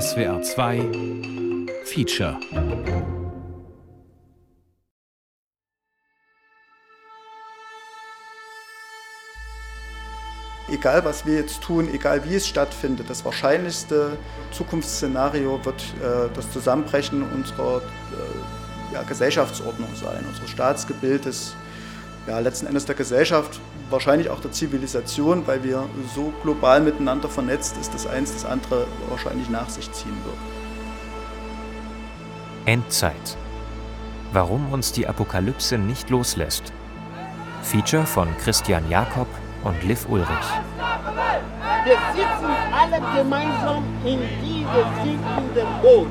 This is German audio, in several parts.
SWR 2 Feature. Egal was wir jetzt tun, egal wie es stattfindet, das wahrscheinlichste Zukunftsszenario wird äh, das Zusammenbrechen unserer äh, ja, Gesellschaftsordnung sein, unseres Staatsgebildes, ja, letzten Endes der Gesellschaft, wahrscheinlich auch der Zivilisation, weil wir so global miteinander vernetzt ist, dass eins das andere wahrscheinlich nach sich ziehen wird. Endzeit. Warum uns die Apokalypse nicht loslässt. Feature von Christian Jakob und Liv Ulrich. Wir sitzen alle gemeinsam in diesem sinkenden Boot.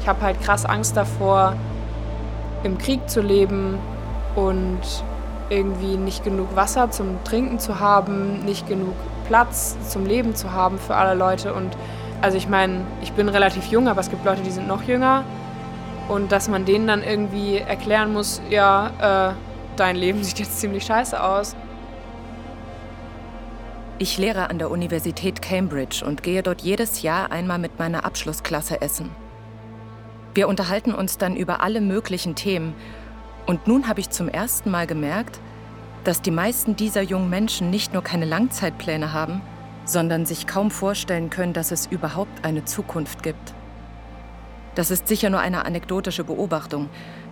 Ich habe halt krass Angst davor, im Krieg zu leben und irgendwie nicht genug Wasser zum Trinken zu haben, nicht genug Platz zum Leben zu haben für alle Leute. Und also ich meine, ich bin relativ jung, aber es gibt Leute, die sind noch jünger. Und dass man denen dann irgendwie erklären muss, ja, äh, dein Leben sieht jetzt ziemlich scheiße aus. Ich lehre an der Universität Cambridge und gehe dort jedes Jahr einmal mit meiner Abschlussklasse essen. Wir unterhalten uns dann über alle möglichen Themen. Und nun habe ich zum ersten Mal gemerkt, dass die meisten dieser jungen Menschen nicht nur keine Langzeitpläne haben, sondern sich kaum vorstellen können, dass es überhaupt eine Zukunft gibt. Das ist sicher nur eine anekdotische Beobachtung,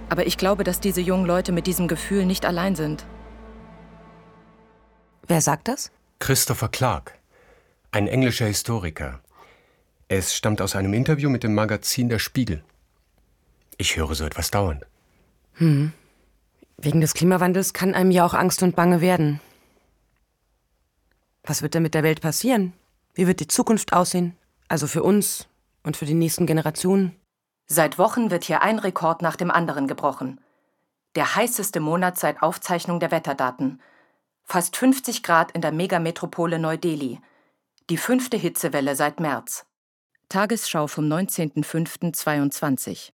aber ich glaube, dass diese jungen Leute mit diesem Gefühl nicht allein sind. Wer sagt das? Christopher Clark, ein englischer Historiker. Es stammt aus einem Interview mit dem Magazin Der Spiegel. Ich höre so etwas dauernd. Hm. Wegen des Klimawandels kann einem ja auch Angst und Bange werden. Was wird denn mit der Welt passieren? Wie wird die Zukunft aussehen? Also für uns und für die nächsten Generationen? Seit Wochen wird hier ein Rekord nach dem anderen gebrochen. Der heißeste Monat seit Aufzeichnung der Wetterdaten. Fast 50 Grad in der Megametropole Neu-Delhi. Die fünfte Hitzewelle seit März. Tagesschau vom 19.05.22.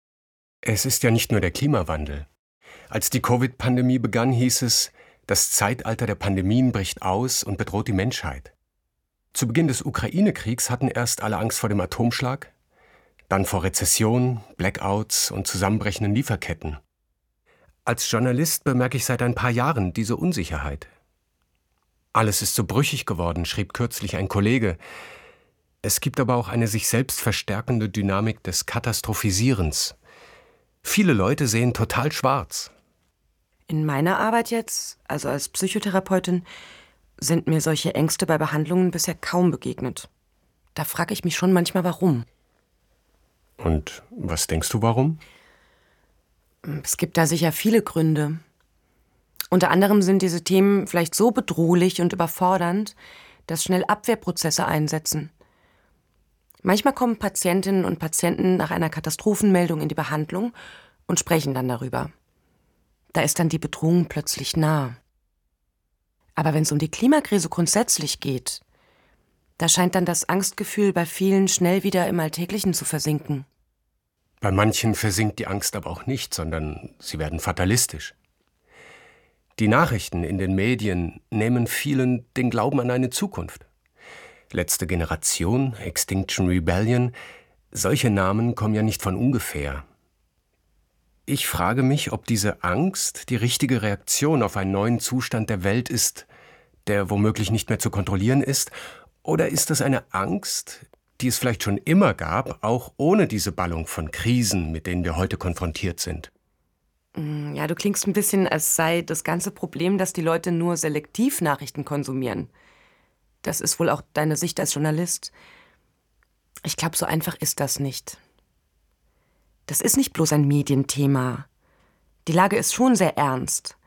Es ist ja nicht nur der Klimawandel. Als die Covid-Pandemie begann, hieß es, das Zeitalter der Pandemien bricht aus und bedroht die Menschheit. Zu Beginn des Ukraine-Kriegs hatten erst alle Angst vor dem Atomschlag, dann vor Rezession, Blackouts und zusammenbrechenden Lieferketten. Als Journalist bemerke ich seit ein paar Jahren diese Unsicherheit. Alles ist so brüchig geworden, schrieb kürzlich ein Kollege. Es gibt aber auch eine sich selbst verstärkende Dynamik des Katastrophisierens. Viele Leute sehen total schwarz. In meiner Arbeit jetzt, also als Psychotherapeutin, sind mir solche Ängste bei Behandlungen bisher kaum begegnet. Da frage ich mich schon manchmal, warum. Und was denkst du, warum? Es gibt da sicher viele Gründe. Unter anderem sind diese Themen vielleicht so bedrohlich und überfordernd, dass schnell Abwehrprozesse einsetzen. Manchmal kommen Patientinnen und Patienten nach einer Katastrophenmeldung in die Behandlung und sprechen dann darüber. Da ist dann die Bedrohung plötzlich nah. Aber wenn es um die Klimakrise grundsätzlich geht, da scheint dann das Angstgefühl bei vielen schnell wieder im Alltäglichen zu versinken. Bei manchen versinkt die Angst aber auch nicht, sondern sie werden fatalistisch. Die Nachrichten in den Medien nehmen vielen den Glauben an eine Zukunft. Letzte Generation, Extinction Rebellion, solche Namen kommen ja nicht von ungefähr. Ich frage mich, ob diese Angst die richtige Reaktion auf einen neuen Zustand der Welt ist, der womöglich nicht mehr zu kontrollieren ist, oder ist das eine Angst, die es vielleicht schon immer gab, auch ohne diese Ballung von Krisen, mit denen wir heute konfrontiert sind? Mm, ja, du klingst ein bisschen, als sei das ganze Problem, dass die Leute nur selektiv Nachrichten konsumieren. Das ist wohl auch deine Sicht als Journalist. Ich glaube, so einfach ist das nicht. Das ist nicht bloß ein Medienthema. Die Lage ist schon sehr ernst.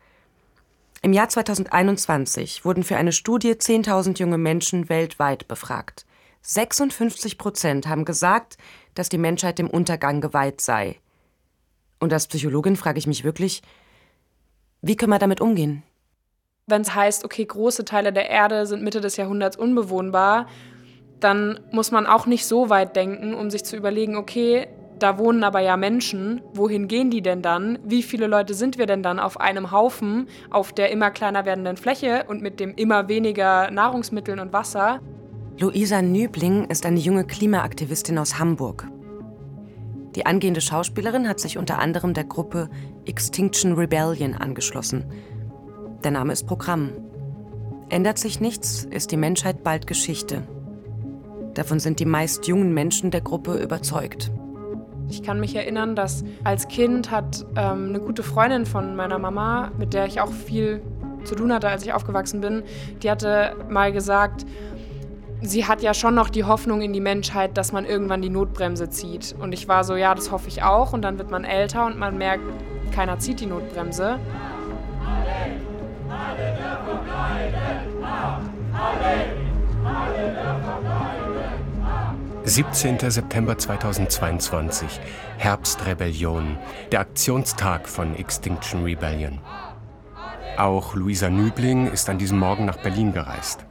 Im Jahr 2021 wurden für eine Studie 10.000 junge Menschen weltweit befragt. 56 Prozent haben gesagt, dass die Menschheit dem Untergang geweiht sei. Und als Psychologin frage ich mich wirklich, wie können wir damit umgehen? Wenn es heißt, okay, große Teile der Erde sind Mitte des Jahrhunderts unbewohnbar, dann muss man auch nicht so weit denken, um sich zu überlegen, okay, da wohnen aber ja Menschen. Wohin gehen die denn dann? Wie viele Leute sind wir denn dann auf einem Haufen, auf der immer kleiner werdenden Fläche und mit dem immer weniger Nahrungsmitteln und Wasser? Luisa Nübling ist eine junge Klimaaktivistin aus Hamburg. Die angehende Schauspielerin hat sich unter anderem der Gruppe Extinction Rebellion angeschlossen. Der Name ist Programm. Ändert sich nichts, ist die Menschheit bald Geschichte. Davon sind die meist jungen Menschen der Gruppe überzeugt. Ich kann mich erinnern, dass als Kind hat ähm, eine gute Freundin von meiner Mama, mit der ich auch viel zu tun hatte, als ich aufgewachsen bin, die hatte mal gesagt, sie hat ja schon noch die Hoffnung in die Menschheit, dass man irgendwann die Notbremse zieht. Und ich war so, ja, das hoffe ich auch. Und dann wird man älter und man merkt, keiner zieht die Notbremse. 17. September 2022, Herbstrebellion, der Aktionstag von Extinction Rebellion. Auch Luisa Nübling ist an diesem Morgen nach Berlin gereist.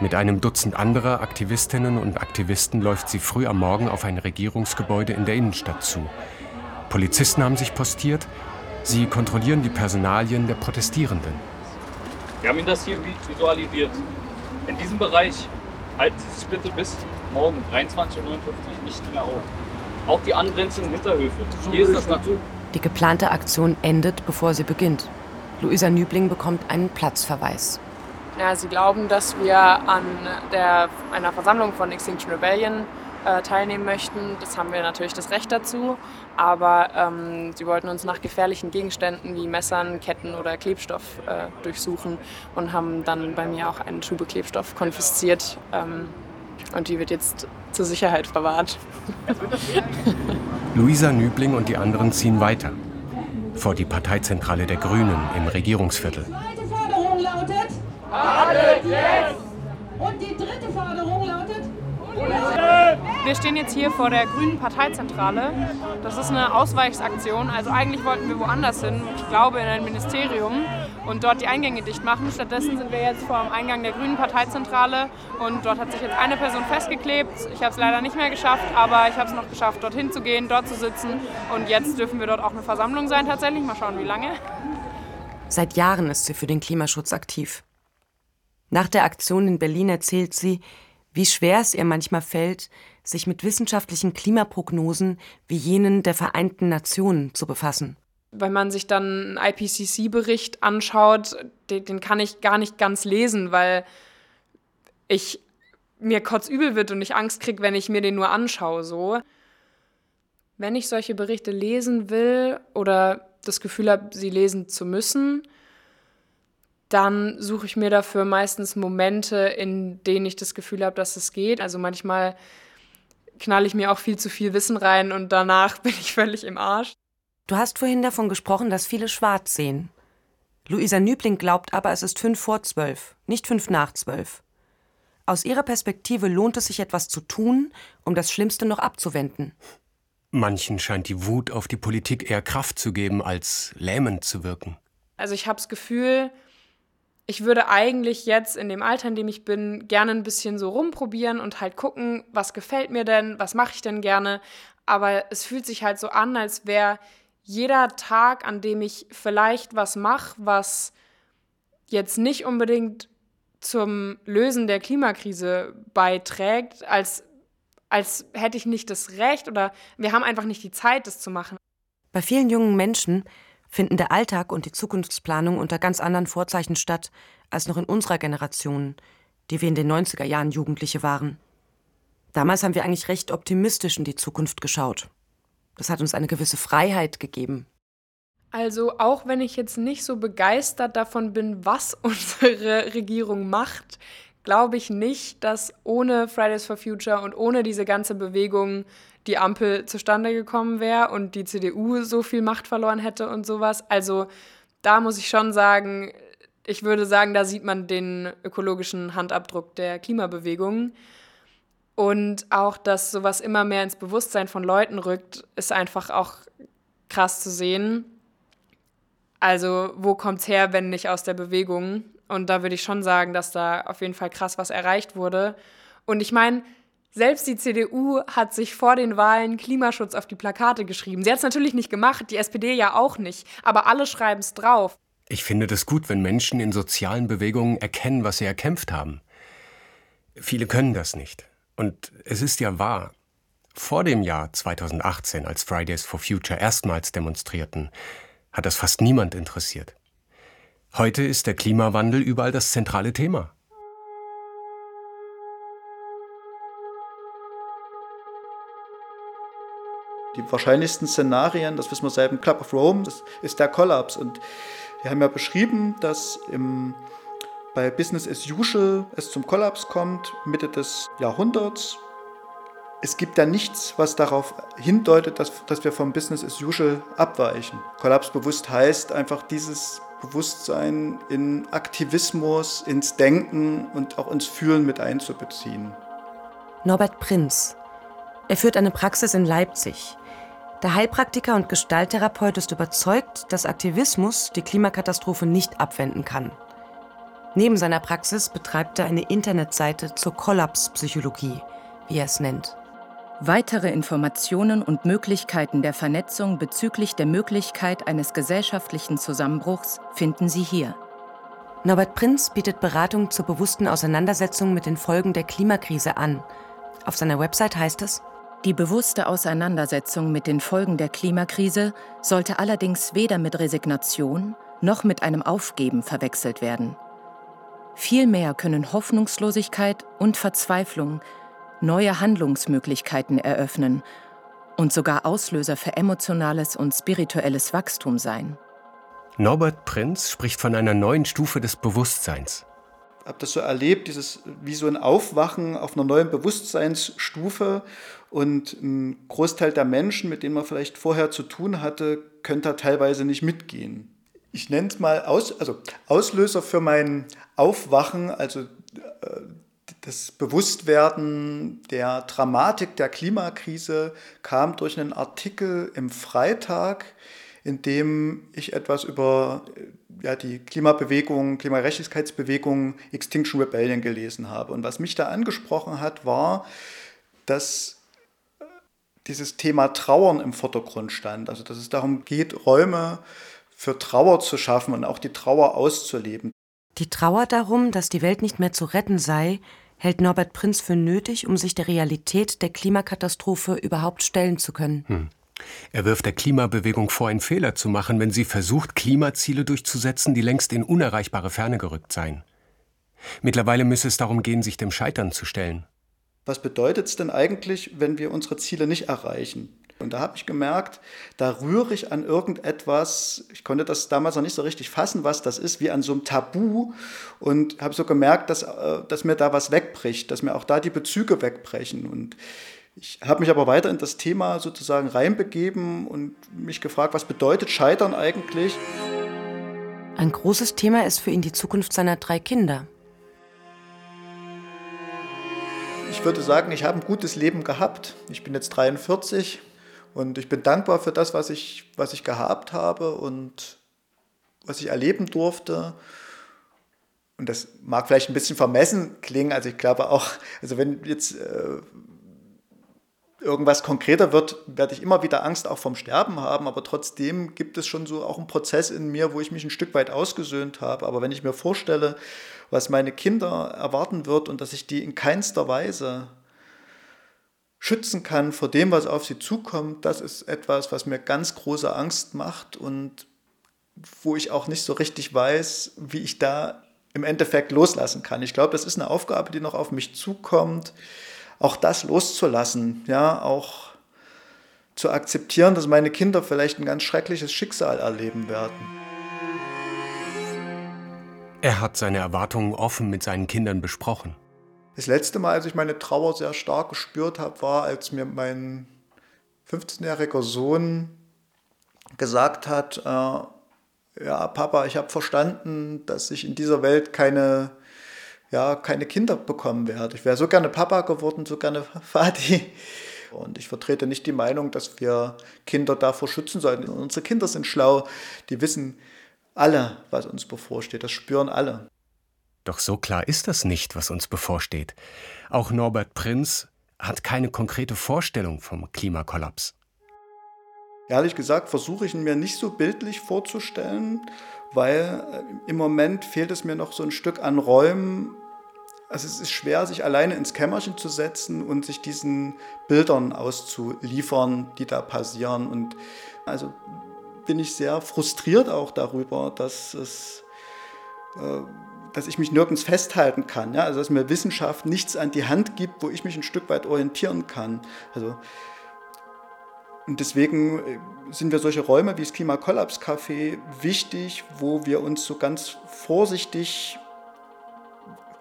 Mit einem Dutzend anderer Aktivistinnen und Aktivisten läuft sie früh am Morgen auf ein Regierungsgebäude in der Innenstadt zu. Polizisten haben sich postiert. Sie kontrollieren die Personalien der Protestierenden. Wir haben Ihnen das hier visualisiert. In diesem Bereich halten Sie sich bitte bis morgen 23.59 Uhr nicht mehr auf. Auch die angrenzenden Hinterhöfe. Hier ist das Natur. Die geplante Aktion endet, bevor sie beginnt. Luisa Nübling bekommt einen Platzverweis. Ja, sie glauben, dass wir an der, einer Versammlung von Extinction Rebellion äh, teilnehmen möchten. Das haben wir natürlich das Recht dazu. Aber ähm, sie wollten uns nach gefährlichen Gegenständen wie Messern, Ketten oder Klebstoff äh, durchsuchen und haben dann bei mir auch einen Tube Klebstoff konfisziert. Ähm, und die wird jetzt zur Sicherheit verwahrt. Luisa Nübling und die anderen ziehen weiter. Vor die Parteizentrale der Grünen im Regierungsviertel. Handelt jetzt! Und die dritte Forderung lautet wir stehen jetzt hier vor der Grünen Parteizentrale. Das ist eine Ausweichsaktion. Also eigentlich wollten wir woanders hin, ich glaube in ein Ministerium und dort die Eingänge dicht machen. Stattdessen sind wir jetzt vor dem Eingang der Grünen Parteizentrale und dort hat sich jetzt eine Person festgeklebt. Ich habe es leider nicht mehr geschafft, aber ich habe es noch geschafft, dorthin zu gehen, dort zu sitzen und jetzt dürfen wir dort auch eine Versammlung sein tatsächlich. Mal schauen, wie lange. Seit Jahren ist sie für den Klimaschutz aktiv. Nach der Aktion in Berlin erzählt sie, wie schwer es ihr manchmal fällt, sich mit wissenschaftlichen Klimaprognosen wie jenen der Vereinten Nationen zu befassen. Wenn man sich dann einen IPCC-Bericht anschaut, den, den, kann ich gar nicht ganz lesen, weil ich mir kotzübel wird und ich Angst kriege, wenn ich mir den nur anschaue. So. Wenn ich solche Berichte lesen will oder das Gefühl habe, sie lesen zu müssen, dann suche ich mir dafür meistens Momente, in denen ich das Gefühl habe, dass es geht. Also manchmal knalle ich mir auch viel zu viel Wissen rein und danach bin ich völlig im Arsch. Du hast vorhin davon gesprochen, dass viele schwarz sehen. Luisa Nübling glaubt aber, es ist fünf vor zwölf, nicht fünf nach zwölf. Aus ihrer Perspektive lohnt es sich etwas zu tun, um das Schlimmste noch abzuwenden. Manchen scheint die Wut auf die Politik eher Kraft zu geben, als lähmend zu wirken. Also ich habe das Gefühl, ich würde eigentlich jetzt in dem Alter, in dem ich bin, gerne ein bisschen so rumprobieren und halt gucken, was gefällt mir denn, was mache ich denn gerne. Aber es fühlt sich halt so an, als wäre jeder Tag, an dem ich vielleicht was mache, was jetzt nicht unbedingt zum Lösen der Klimakrise beiträgt, als, als hätte ich nicht das Recht oder wir haben einfach nicht die Zeit, das zu machen. Bei vielen jungen Menschen finden der Alltag und die Zukunftsplanung unter ganz anderen Vorzeichen statt als noch in unserer Generation, die wir in den 90er Jahren Jugendliche waren. Damals haben wir eigentlich recht optimistisch in die Zukunft geschaut. Das hat uns eine gewisse Freiheit gegeben. Also auch wenn ich jetzt nicht so begeistert davon bin, was unsere Regierung macht, glaube ich nicht, dass ohne Fridays for Future und ohne diese ganze Bewegung die Ampel zustande gekommen wäre und die CDU so viel Macht verloren hätte und sowas. Also da muss ich schon sagen, ich würde sagen, da sieht man den ökologischen Handabdruck der Klimabewegung. Und auch, dass sowas immer mehr ins Bewusstsein von Leuten rückt, ist einfach auch krass zu sehen. Also, wo kommt's her, wenn nicht aus der Bewegung? Und da würde ich schon sagen, dass da auf jeden Fall krass was erreicht wurde. Und ich meine, Selbst die CDU hat sich vor den Wahlen Klimaschutz auf die Plakate geschrieben. Sie hat es natürlich nicht gemacht, die SPD ja auch nicht, aber alle schreiben es drauf. Ich finde das gut, wenn Menschen in sozialen Bewegungen erkennen, was sie erkämpft haben. Viele können das nicht. Und es ist ja wahr. Vor dem Jahr 2018, als Fridays for Future erstmals demonstrierten, hat das fast niemand interessiert. Heute ist der Klimawandel überall das zentrale Thema. Die wahrscheinlichsten Szenarien, das wissen wir dem Club of Rome, das ist der Kollaps. Und wir haben ja beschrieben, dass im, bei Business as usual es zum Kollaps kommt, Mitte des Jahrhunderts. Es gibt ja nichts, was darauf hindeutet, dass, dass wir vom Business as usual abweichen. Kollapsbewusst heißt einfach dieses Bewusstsein in Aktivismus, ins Denken und auch ins Fühlen mit einzubeziehen. Norbert Prinz. Er führt eine Praxis in Leipzig. Der Heilpraktiker und Gestalttherapeut ist überzeugt, dass Aktivismus die Klimakatastrophe nicht abwenden kann. Neben seiner Praxis betreibt er eine Internetseite zur Kollapspsychologie, wie er es nennt. Weitere Informationen und Möglichkeiten der Vernetzung bezüglich der Möglichkeit eines gesellschaftlichen Zusammenbruchs finden Sie hier. Norbert Prinz bietet Beratung zur bewussten Auseinandersetzung mit den Folgen der Klimakrise an. Auf seiner Website heißt es, die bewusste Auseinandersetzung mit den Folgen der Klimakrise sollte allerdings weder mit Resignation noch mit einem Aufgeben verwechselt werden. Vielmehr können Hoffnungslosigkeit und Verzweiflung neue Handlungsmöglichkeiten eröffnen und sogar Auslöser für emotionales und spirituelles Wachstum sein. Norbert Prinz spricht von einer neuen Stufe des Bewusstseins habe das so erlebt, dieses wie so ein Aufwachen auf einer neuen Bewusstseinsstufe und ein Großteil der Menschen, mit denen man vielleicht vorher zu tun hatte, könnte da teilweise nicht mitgehen. Ich nenne es mal Aus, also Auslöser für mein Aufwachen, also äh, das Bewusstwerden der Dramatik der Klimakrise kam durch einen Artikel im Freitag, in dem ich etwas über ja, die Klimabewegung, Klimagerechtigkeitsbewegung Extinction Rebellion gelesen habe. Und was mich da angesprochen hat, war, dass dieses Thema Trauern im Vordergrund stand. Also dass es darum geht, Räume für Trauer zu schaffen und auch die Trauer auszuleben. Die Trauer darum, dass die Welt nicht mehr zu retten sei, hält Norbert Prinz für nötig, um sich der Realität der Klimakatastrophe überhaupt stellen zu können. Hm. Er wirft der Klimabewegung vor, einen Fehler zu machen, wenn sie versucht, Klimaziele durchzusetzen, die längst in unerreichbare Ferne gerückt seien. Mittlerweile müsse es darum gehen, sich dem Scheitern zu stellen. Was bedeutet es denn eigentlich, wenn wir unsere Ziele nicht erreichen? Und da habe ich gemerkt, da rühre ich an irgendetwas, ich konnte das damals noch nicht so richtig fassen, was das ist, wie an so einem Tabu und habe so gemerkt, dass, äh, dass mir da was wegbricht, dass mir auch da die Bezüge wegbrechen. Und ich habe mich aber weiter in das Thema sozusagen reinbegeben und mich gefragt, was bedeutet Scheitern eigentlich? Ein großes Thema ist für ihn die Zukunft seiner drei Kinder. Ich würde sagen, ich habe ein gutes Leben gehabt. Ich bin jetzt 43 und ich bin dankbar für das, was ich, was ich gehabt habe und was ich erleben durfte. Und das mag vielleicht ein bisschen vermessen klingen. Also ich glaube auch, also wenn jetzt äh, irgendwas konkreter wird, werde ich immer wieder Angst auch vom Sterben haben, aber trotzdem gibt es schon so auch einen Prozess in mir, wo ich mich ein Stück weit ausgesöhnt habe. Aber wenn ich mir vorstelle, was meine Kinder erwarten wird und dass ich die in keinster Weise schützen kann vor dem, was auf sie zukommt, das ist etwas, was mir ganz große Angst macht und wo ich auch nicht so richtig weiß, wie ich da im Endeffekt loslassen kann. Ich glaube, das ist eine Aufgabe, die noch auf mich zukommt auch das loszulassen, ja, auch zu akzeptieren, dass meine Kinder vielleicht ein ganz schreckliches Schicksal erleben werden. Er hat seine Erwartungen offen mit seinen Kindern besprochen. Das letzte Mal, als ich meine Trauer sehr stark gespürt habe, war, als mir mein 15-jähriger Sohn gesagt hat, äh, ja, Papa, ich habe verstanden, dass ich in dieser Welt keine ja, keine Kinder bekommen werde. Ich wäre so gerne Papa geworden, so gerne Vati. Und ich vertrete nicht die Meinung, dass wir Kinder davor schützen sollten. Unsere Kinder sind schlau, die wissen alle, was uns bevorsteht. Das spüren alle. Doch so klar ist das nicht, was uns bevorsteht. Auch Norbert Prinz hat keine konkrete Vorstellung vom Klimakollaps. Ehrlich gesagt versuche ich ihn mir nicht so bildlich vorzustellen, weil im Moment fehlt es mir noch so ein Stück an Räumen. Also es ist schwer, sich alleine ins Kämmerchen zu setzen und sich diesen Bildern auszuliefern, die da passieren. Und also bin ich sehr frustriert auch darüber, dass es äh, dass ich mich nirgends festhalten kann, ja? also dass mir Wissenschaft nichts an die Hand gibt, wo ich mich ein Stück weit orientieren kann. Also, und deswegen äh, sind wir solche Räume wie das Klimakollaps-Café wichtig, wo wir uns so ganz vorsichtig,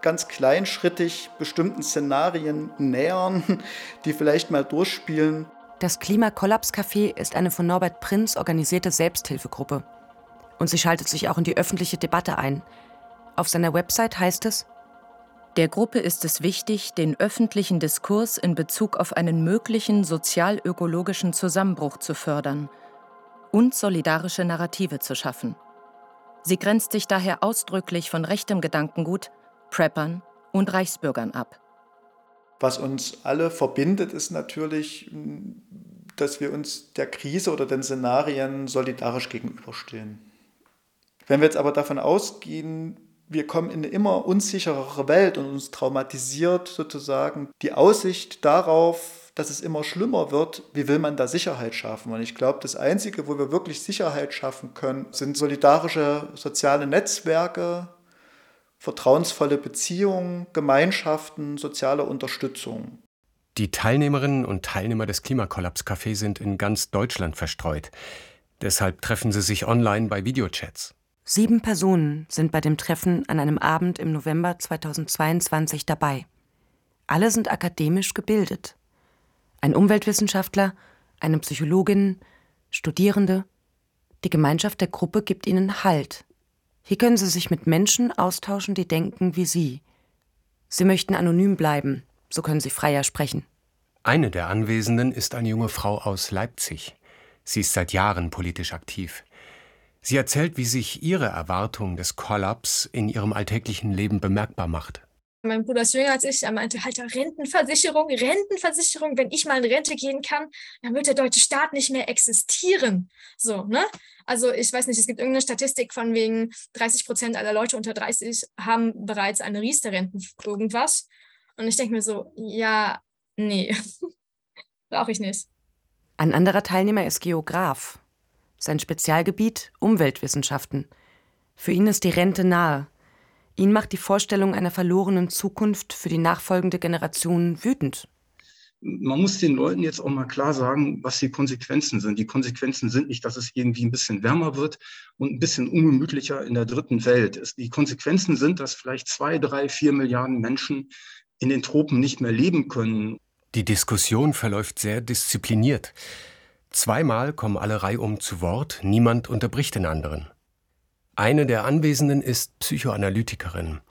ganz kleinschrittig bestimmten Szenarien nähern, die vielleicht mal durchspielen. Das Klimakollaps-Café ist eine von Norbert Prinz organisierte Selbsthilfegruppe. Und sie schaltet sich auch in die öffentliche Debatte ein – auf seiner Website heißt es, der Gruppe ist es wichtig, den öffentlichen Diskurs in Bezug auf einen möglichen sozial-ökologischen Zusammenbruch zu fördern und solidarische Narrative zu schaffen. Sie grenzt sich daher ausdrücklich von rechtem Gedankengut, Preppern und Reichsbürgern ab. Was uns alle verbindet, ist natürlich, dass wir uns der Krise oder den Szenarien solidarisch gegenüberstehen. Wenn wir jetzt aber davon ausgehen, wir kommen in eine immer unsicherere Welt und uns traumatisiert sozusagen die Aussicht darauf, dass es immer schlimmer wird. Wie will man da Sicherheit schaffen? Und ich glaube, das Einzige, wo wir wirklich Sicherheit schaffen können, sind solidarische soziale Netzwerke, vertrauensvolle Beziehungen, Gemeinschaften, soziale Unterstützung. Die Teilnehmerinnen und Teilnehmer des Klimakollaps-Café sind in ganz Deutschland verstreut. Deshalb treffen sie sich online bei Videochats. Sieben Personen sind bei dem Treffen an einem Abend im November 2022 dabei. Alle sind akademisch gebildet. Ein Umweltwissenschaftler, eine Psychologin, Studierende. Die Gemeinschaft der Gruppe gibt ihnen Halt. Hier können sie sich mit Menschen austauschen, die denken wie sie. Sie möchten anonym bleiben, so können sie freier sprechen. Eine der Anwesenden ist eine junge Frau aus Leipzig. Sie ist seit Jahren politisch aktiv. Sie erzählt, wie sich ihre Erwartung des Kollaps in ihrem alltäglichen Leben bemerkbar macht. Mein Bruder ist jünger als ich, er meinte halt Rentenversicherung, Rentenversicherung, wenn ich mal in Rente gehen kann, dann wird der deutsche Staat nicht mehr existieren. So, ne? Also ich weiß nicht, es gibt irgendeine Statistik von wegen 30 Prozent aller Leute unter 30 haben bereits eine Riester-Renten irgendwas. Und ich denke mir so, ja, nee, brauche ich nicht. Ein anderer Teilnehmer ist Geograf sein Spezialgebiet Umweltwissenschaften. Für ihn ist die Rente nahe. Ihn macht die Vorstellung einer verlorenen Zukunft für die nachfolgende Generation wütend. Man muss den Leuten jetzt auch mal klar sagen, was die Konsequenzen sind. Die Konsequenzen sind nicht, dass es irgendwie ein bisschen wärmer wird und ein bisschen ungemütlicher in der dritten Welt. Die Konsequenzen sind, dass vielleicht zwei, drei, vier Milliarden Menschen in den Tropen nicht mehr leben können. Die Diskussion verläuft sehr diszipliniert. Zweimal kommen alle reihum zu Wort, niemand unterbricht den anderen. Eine der Anwesenden ist Psychoanalytikerin.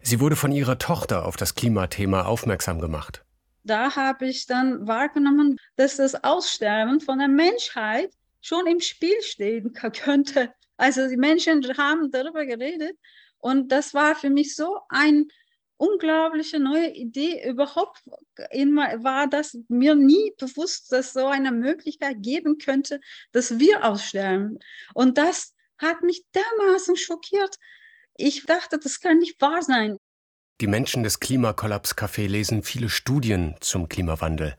Sie wurde von ihrer Tochter auf das Klimathema aufmerksam gemacht. Da habe ich dann wahrgenommen, dass das Aussterben von der Menschheit schon im Spiel stehen könnte. Also die Menschen haben darüber geredet und das war für mich so ein unglaubliche neue Idee. Überhaupt war das mir nie bewusst, dass so eine Möglichkeit geben könnte, dass wir aussterben. Und das hat mich dermaßen schockiert. Ich dachte, das kann nicht wahr sein. Die Menschen des Klimakollaps-Café lesen viele Studien zum Klimawandel.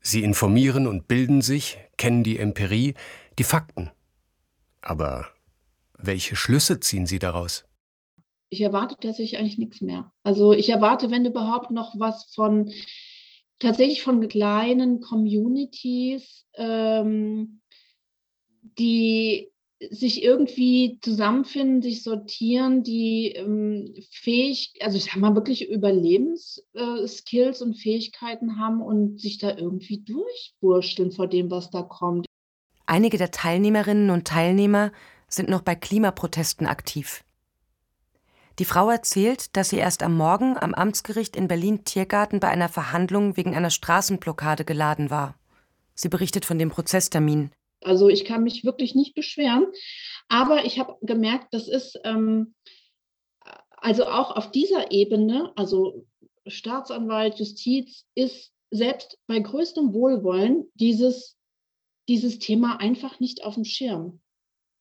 Sie informieren und bilden sich, kennen die Empirie, die Fakten. Aber welche Schlüsse ziehen sie daraus? ich erwarte tatsächlich eigentlich nichts mehr. Also ich erwarte, wenn überhaupt, noch was von tatsächlich von kleinen Communities, ähm, die sich irgendwie zusammenfinden, sich sortieren, die ähm, fähig, also ich sag mal wirklich Überlebensskills äh, und Fähigkeiten haben und sich da irgendwie durchwurschteln vor dem, was da kommt. Einige der Teilnehmerinnen und Teilnehmer sind noch bei Klimaprotesten aktiv. Die Frau erzählt, dass sie erst am Morgen am Amtsgericht in Berlin-Tiergarten bei einer Verhandlung wegen einer Straßenblockade geladen war. Sie berichtet von dem Prozesstermin. Also ich kann mich wirklich nicht beschweren, aber ich habe gemerkt, das ist ähm, also auch auf dieser Ebene, also Staatsanwalt, Justiz ist selbst bei größtem Wohlwollen dieses, dieses Thema einfach nicht auf dem Schirm.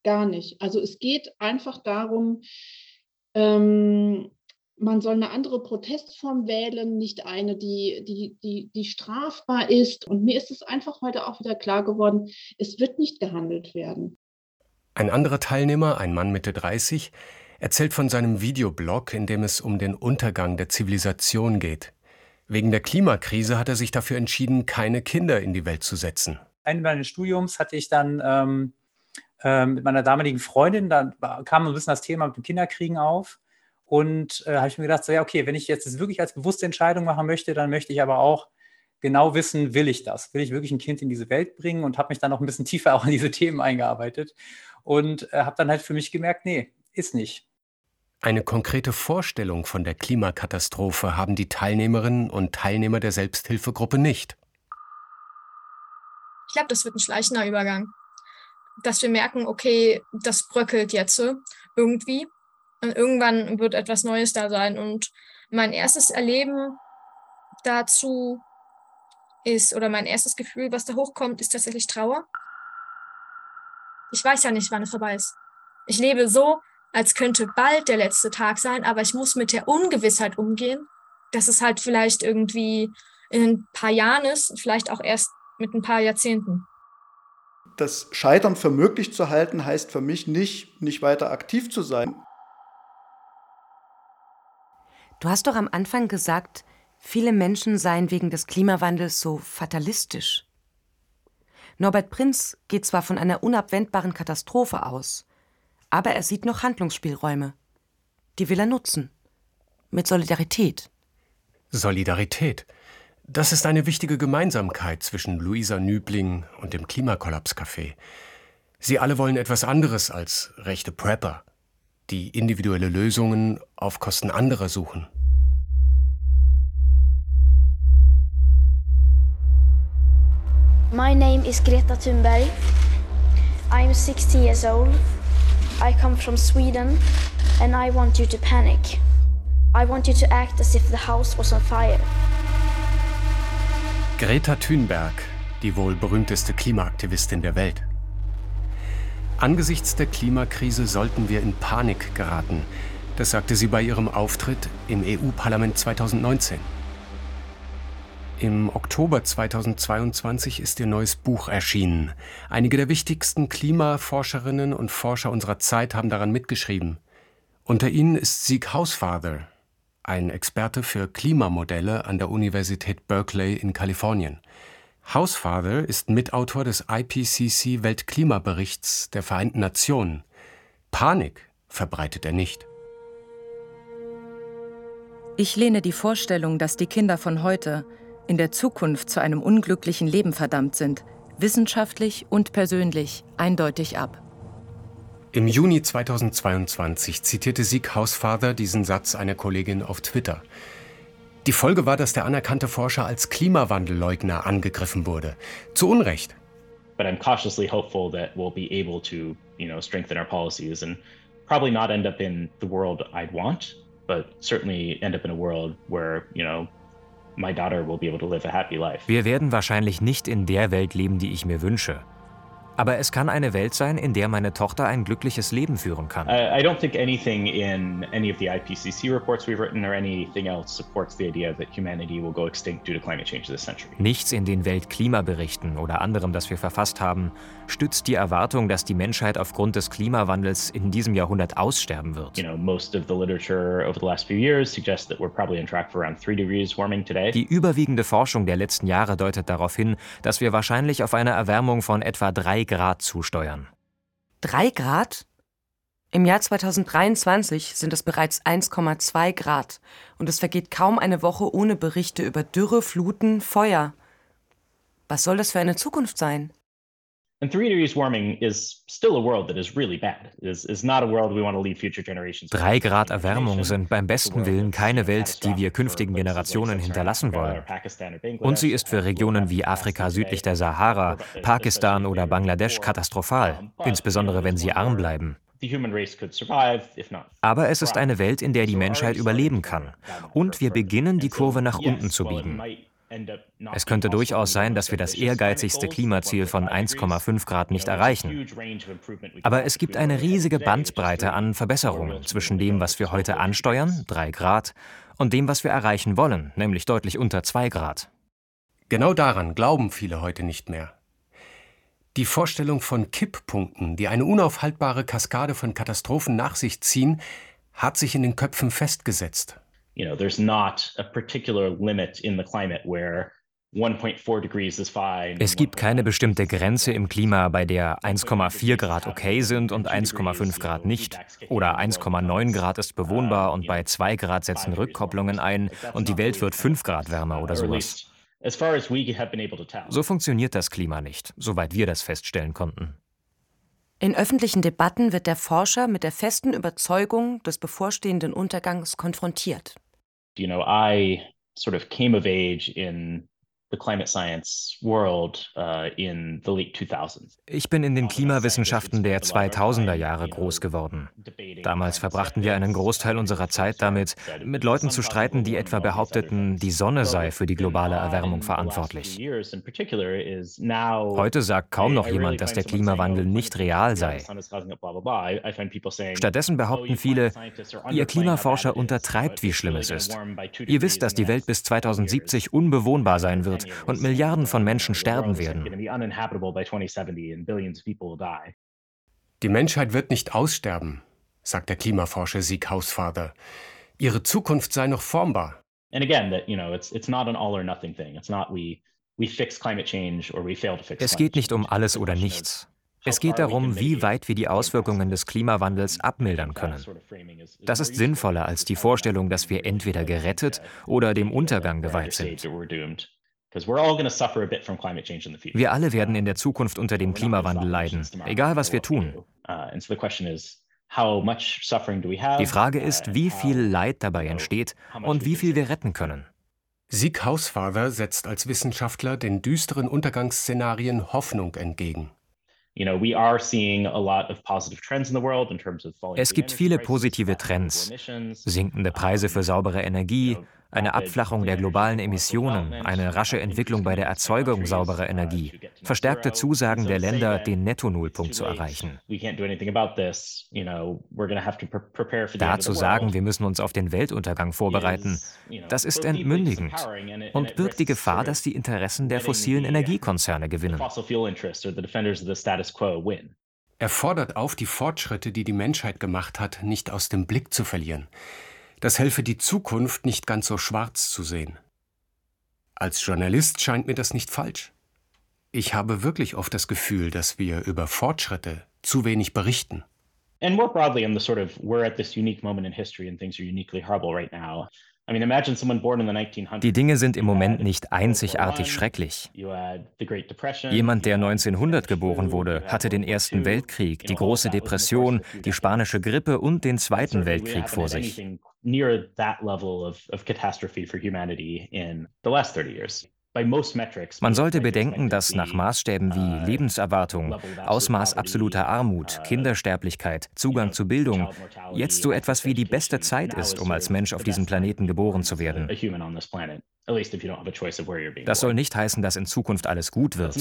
Gar nicht. Also es geht einfach darum, ähm, man soll eine andere Protestform wählen, nicht eine, die, die, die, die strafbar ist. Und mir ist es einfach heute auch wieder klar geworden, es wird nicht gehandelt werden. Ein anderer Teilnehmer, ein Mann Mitte 30, erzählt von seinem Videoblog, in dem es um den Untergang der Zivilisation geht. Wegen der Klimakrise hat er sich dafür entschieden, keine Kinder in die Welt zu setzen. Ende meines Studiums hatte ich dann ähm, äh, mit meiner damaligen Freundin, da kam ein bisschen das Thema mit dem Kinderkriegen auf. Und äh, habe ich mir gedacht, so ja, okay, wenn ich jetzt das wirklich als bewusste Entscheidung machen möchte, dann möchte ich aber auch genau wissen, will ich das? Will ich wirklich ein Kind in diese Welt bringen? Und habe mich dann noch ein bisschen tiefer auch in diese Themen eingearbeitet und äh, habe dann halt für mich gemerkt, nee, ist nicht. Eine konkrete Vorstellung von der Klimakatastrophe haben die Teilnehmerinnen und Teilnehmer der Selbsthilfegruppe nicht. Ich glaube, das wird ein schleichender Übergang. Dass wir merken, okay, das bröckelt jetzt irgendwie und irgendwann wird etwas Neues da sein. Und mein erstes Erleben dazu ist, oder mein erstes Gefühl, was da hochkommt, ist tatsächlich Trauer. Ich weiß ja nicht, wann es vorbei ist. Ich lebe so, als könnte bald der letzte Tag sein, aber ich muss mit der Ungewissheit umgehen, dass es halt vielleicht irgendwie in ein paar Jahren ist, vielleicht auch erst mit ein paar Jahrzehnten. Das Scheitern für möglich zu halten, heißt für mich nicht, nicht weiter aktiv zu sein. Du hast doch am Anfang gesagt, viele Menschen seien wegen des Klimawandels so fatalistisch. Norbert Prinz geht zwar von einer unabwendbaren Katastrophe aus, aber er sieht noch Handlungsspielräume. Die will er nutzen. Mit Solidarität. Solidarität. Das ist eine wichtige Gemeinsamkeit zwischen Luisa Nübling und dem Klimakollapscafé. Sie alle wollen etwas anderes als rechte Prepper, die individuelle Lösungen auf Kosten anderer suchen. My name is Greta Thunberg. I'm 16 years old. I come from Sweden and I want you to panic. I want you to act as if the house was on fire. Greta Thunberg, die wohl berühmteste Klimaaktivistin der Welt. Angesichts der Klimakrise sollten wir in Panik geraten. Das sagte sie bei ihrem Auftritt im EU-Parlament 2019. Im Oktober 2022 ist ihr neues Buch erschienen. Einige der wichtigsten Klimaforscherinnen und Forscher unserer Zeit haben daran mitgeschrieben. Unter ihnen ist Sieg Hausfather, ein Experte für Klimamodelle an der Universität Berkeley in Kalifornien. Hausfather ist Mitautor des IPCC Weltklimaberichts der Vereinten Nationen. Panik verbreitet er nicht. Ich lehne die Vorstellung, dass die Kinder von heute in der Zukunft zu einem unglücklichen Leben verdammt sind, wissenschaftlich und persönlich eindeutig ab. Im Juni 2022 zitierte Sieg Hausfather diesen Satz einer Kollegin auf Twitter. Die Folge war, dass der anerkannte Forscher als Klimawandelleugner angegriffen wurde. Zu Unrecht. But I'm cautiously hopeful that we'll be able to, you know, strengthen our policies and probably not end up in the world I'd want, but certainly end up in a world where, you know, wir werden wahrscheinlich nicht in der Welt leben, die ich mir wünsche. Aber es kann eine Welt sein, in der meine Tochter ein glückliches Leben führen kann. I don't think anything in any of the IPCC reports we've written or anything else supports the idea that humanity will go extinct due to climate change this century. Nichts in den Weltklimaberichten oder anderem, das wir verfasst haben, stützt die Erwartung, dass die Menschheit aufgrund des Klimawandels in diesem Jahrhundert aussterben wird. You know, most of the literature over the last few years suggests that we're probably on track for around 3 degrees warming today. Die überwiegende Forschung der letzten Jahre deutet darauf hin, dass wir wahrscheinlich auf eine Erwärmung von etwa 3 Grad zusteuern. Drei Grad? Im Jahr 2023 sind es bereits 1,2 Grad und es vergeht kaum eine Woche ohne Berichte über Dürre, Fluten, Feuer. Was soll das für eine Zukunft sein? And three degrees warming is still a world that is really bad. Is is not a world we want to leave future generations. Drei Grad Erwärmung sind beim besten Willen keine Welt, die wir künftigen Generationen hinterlassen wollen. Und sie ist für Regionen wie Afrika südlich der Sahara, Pakistan oder Bangladesch katastrophal, insbesondere wenn sie arm bleiben. Aber es ist eine Welt, in der die Menschheit überleben kann. Und wir beginnen, die Kurve nach unten zu biegen. Es könnte durchaus sein, dass wir das ehrgeizigste Klimaziel von 1,5 Grad nicht erreichen. Aber es gibt eine riesige Bandbreite an Verbesserungen zwischen dem, was wir heute ansteuern, 3 Grad, und dem, was wir erreichen wollen, nämlich deutlich unter 2 Grad. Genau daran glauben viele heute nicht mehr. Die Vorstellung von Kipppunkten, die eine unaufhaltbare Kaskade von Katastrophen nach sich ziehen, hat sich in den Köpfen festgesetzt. You know, there's not a particular limit in the climate where es gibt keine bestimmte Grenze im Klima, bei der 1,4 Grad okay sind und 1,5 Grad nicht. Oder 1,9 Grad ist bewohnbar und bei 2 Grad setzen Rückkopplungen ein und die Welt wird 5 Grad wärmer oder sowas. So funktioniert das Klima nicht, soweit wir das feststellen konnten. In öffentlichen Debatten wird der Forscher mit der festen Überzeugung des bevorstehenden Untergangs konfrontiert. You know, I sort of came of age in ich bin in den Klimawissenschaften der 2000er Jahre groß geworden. Damals verbrachten wir einen Großteil unserer Zeit damit, mit Leuten zu streiten, die etwa behaupteten, die Sonne sei für die globale Erwärmung verantwortlich. Heute sagt kaum noch jemand, dass der Klimawandel nicht real sei. Stattdessen behaupten viele, ihr Klimaforscher untertreibt, wie schlimm es ist. Ihr wisst, dass die Welt bis 2070 unbewohnbar sein wird wird und Milliarden von Menschen sterben werden. Die Menschheit wird nicht aussterben, sagt der Klimaforscher Sieg Hausvater. Ihre Zukunft sei noch formbar. Es geht nicht um alles oder nichts. Es geht darum, wie weit wir die Auswirkungen des Klimawandels abmildern können. Das ist sinnvoller als die Vorstellung, dass wir entweder gerettet oder dem Untergang geweiht sind. Wir alle werden in der Zukunft unter dem Klimawandel leiden, egal was wir tun. Uh, Die Frage ist, wie viel Leid dabei entsteht und wie viel wir retten können. Sieg Hausfather setzt als Wissenschaftler den düsteren Untergangsszenarien Hoffnung entgegen. Es gibt viele positive Trends. Sinkende Preise für saubere Energie, eine Abflachung der globalen Emissionen, eine rasche Entwicklung bei der Erzeugung sauberer Energie, verstärkte Zusagen der Länder, den Netto-Nullpunkt zu erreichen. Da zu sagen, wir müssen uns auf den Weltuntergang vorbereiten, das ist entmündigend und birgt die Gefahr, dass die Interessen der fossilen Energiekonzerne gewinnen. Er fordert auf, die Fortschritte, die die Menschheit gemacht hat, nicht aus dem Blick zu verlieren. Das helfe die Zukunft nicht ganz so schwarz zu sehen. Als Journalist scheint mir das nicht falsch. Ich habe wirklich oft das Gefühl, dass wir über Fortschritte zu wenig berichten. And more broadly, in the sort of we're at this unique moment in history and things are uniquely horrible right now. Die Dinge sind im Moment nicht einzigartig schrecklich. Jemand, der 1900 geboren wurde, hatte den Ersten Weltkrieg, die große Depression, die spanische Grippe und den Zweiten Weltkrieg vor sich. near that level of, of catastrophe for humanity in the last 30 years. Man sollte bedenken, dass nach Maßstäben wie uh, Lebenserwartung, Ausmaß absoluter Armut, uh, Kindersterblichkeit, Zugang zu Bildung jetzt so etwas wie die beste Zeit ist, um als Mensch auf diesem Planeten geboren zu werden. Das soll nicht heißen, dass in Zukunft alles gut wird.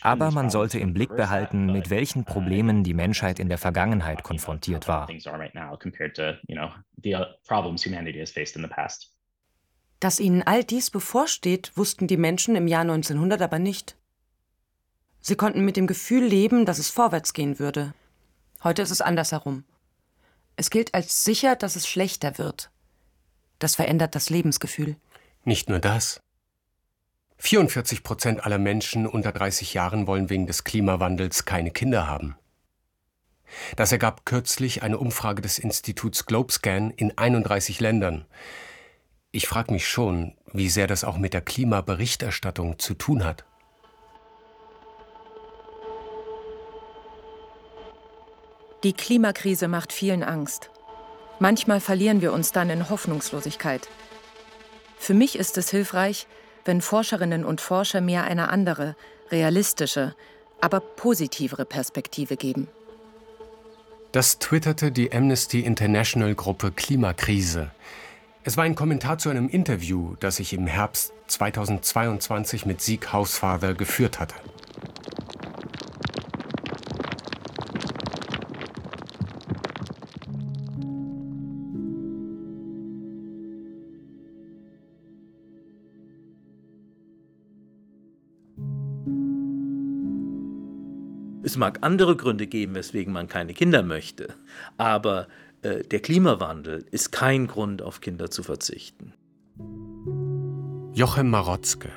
Aber man sollte im Blick behalten, mit welchen uh, Problemen die Menschheit in der Vergangenheit konfrontiert war. Dass ihnen all dies bevorsteht, wussten die Menschen im Jahr 1900 aber nicht. Sie konnten mit dem Gefühl leben, dass es vorwärts gehen würde. Heute ist es andersherum. Es gilt als sicher, dass es schlechter wird. Das verändert das Lebensgefühl. Nicht nur das. 44 Prozent aller Menschen unter 30 Jahren wollen wegen des Klimawandels keine Kinder haben. Das ergab kürzlich eine Umfrage des Instituts Globescan in 31 Ländern. Ich frage mich schon, wie sehr das auch mit der Klimaberichterstattung zu tun hat. Die Klimakrise macht vielen Angst. Manchmal verlieren wir uns dann in Hoffnungslosigkeit. Für mich ist es hilfreich, wenn Forscherinnen und Forscher mir eine andere, realistische, aber positivere Perspektive geben. Das twitterte die Amnesty International Gruppe Klimakrise. Es war ein Kommentar zu einem Interview, das ich im Herbst 2022 mit Sieg Hausfather geführt hatte. Es mag andere Gründe geben, weswegen man keine Kinder möchte, aber der Klimawandel ist kein Grund, auf Kinder zu verzichten. Jochem Marotzke,